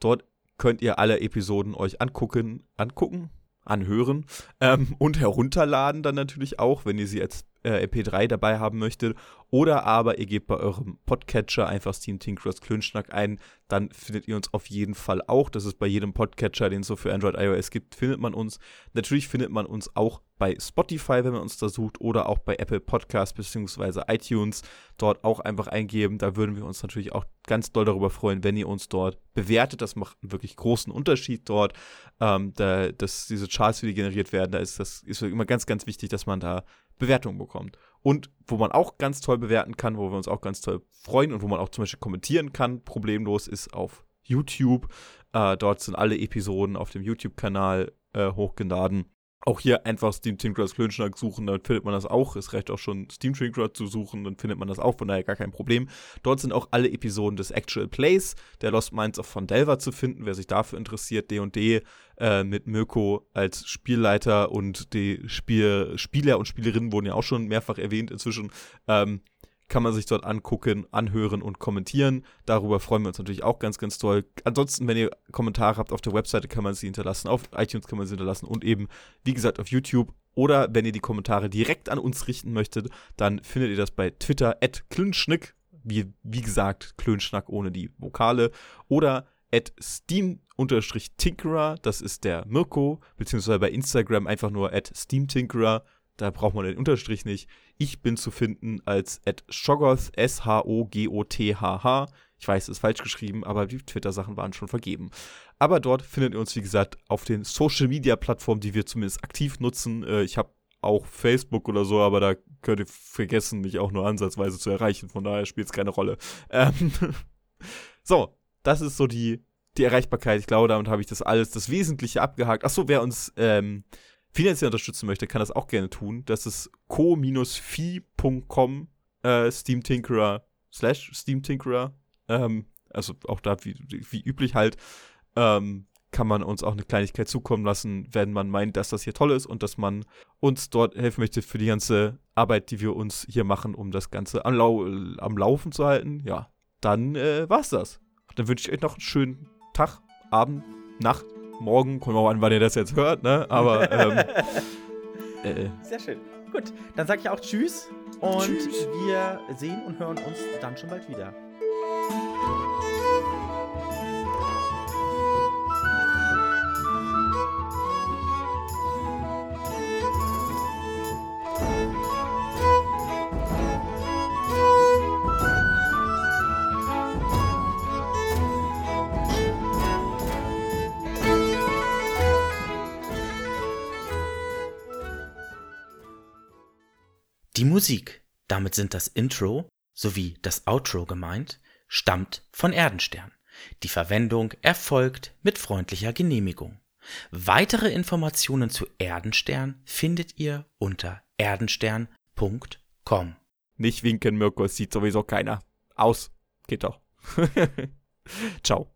Dort könnt ihr alle Episoden euch angucken, angucken, anhören ähm, und herunterladen dann natürlich auch, wenn ihr sie als äh, MP3 dabei haben möchtet. Oder aber ihr gebt bei eurem Podcatcher einfach Steam Tinkerers Klönschnack ein, dann findet ihr uns auf jeden Fall auch. Das ist bei jedem Podcatcher, den es so für Android iOS gibt, findet man uns. Natürlich findet man uns auch bei Spotify, wenn man uns da sucht, oder auch bei Apple Podcasts bzw. iTunes. Dort auch einfach eingeben. Da würden wir uns natürlich auch ganz doll darüber freuen, wenn ihr uns dort bewertet. Das macht einen wirklich großen Unterschied dort. Ähm, da, dass diese Charts, die generiert werden, da ist das ist immer ganz, ganz wichtig, dass man da Bewertungen bekommt. Und wo man auch ganz toll bewerten kann, wo wir uns auch ganz toll freuen und wo man auch zum Beispiel kommentieren kann, problemlos, ist auf YouTube. Äh, dort sind alle Episoden auf dem YouTube-Kanal äh, hochgeladen. Auch hier einfach Steam Tinkerers Klönschnack suchen, dann findet man das auch. Es reicht auch schon Steam Tinkerer zu suchen, dann findet man das auch, von daher gar kein Problem. Dort sind auch alle Episoden des Actual Plays, der Lost Minds of von Delver zu finden, wer sich dafür interessiert. D&D äh, mit Mirko als Spielleiter und die Spiel Spieler und Spielerinnen wurden ja auch schon mehrfach erwähnt inzwischen. Ähm, kann man sich dort angucken, anhören und kommentieren. Darüber freuen wir uns natürlich auch ganz, ganz toll. Ansonsten, wenn ihr Kommentare habt auf der Webseite, kann man sie hinterlassen, auf iTunes kann man sie hinterlassen und eben, wie gesagt, auf YouTube. Oder wenn ihr die Kommentare direkt an uns richten möchtet, dann findet ihr das bei Twitter at Klönschnick, wie, wie gesagt, Klönschnack ohne die Vokale. Oder at Steam-Tinkerer, das ist der Mirko, beziehungsweise bei Instagram einfach nur at SteamTinkerer da braucht man den Unterstrich nicht. Ich bin zu finden als @shogoth S H O G O T H H. Ich weiß, es ist falsch geschrieben, aber die Twitter-Sachen waren schon vergeben. Aber dort findet ihr uns, wie gesagt, auf den Social-Media-Plattformen, die wir zumindest aktiv nutzen. Äh, ich habe auch Facebook oder so, aber da könnt ihr vergessen, mich auch nur ansatzweise zu erreichen. Von daher spielt es keine Rolle. Ähm so, das ist so die, die Erreichbarkeit. Ich glaube, damit habe ich das alles, das Wesentliche abgehakt. Achso, wer uns ähm, finanziell unterstützen möchte, kann das auch gerne tun. Das ist co-fi.com äh, Steam Tinkerer slash Steam Tinkerer. Ähm, also auch da wie, wie üblich halt. Ähm, kann man uns auch eine Kleinigkeit zukommen lassen, wenn man meint, dass das hier toll ist und dass man uns dort helfen möchte für die ganze Arbeit, die wir uns hier machen, um das Ganze am, Lau am Laufen zu halten. Ja, dann äh, war's das. Dann wünsche ich euch noch einen schönen Tag, Abend, Nacht, morgen, kommt auch an, wann ihr das jetzt hört, ne? Aber ähm, äh, Sehr schön. Gut, dann sage ich auch Tschüss und tschüss. wir sehen und hören uns dann schon bald wieder. Die Musik, damit sind das Intro sowie das Outro gemeint, stammt von Erdenstern. Die Verwendung erfolgt mit freundlicher Genehmigung. Weitere Informationen zu Erdenstern findet ihr unter erdenstern.com. Nicht winken, Mirko, es sieht sowieso keiner. Aus. Geht doch. Ciao.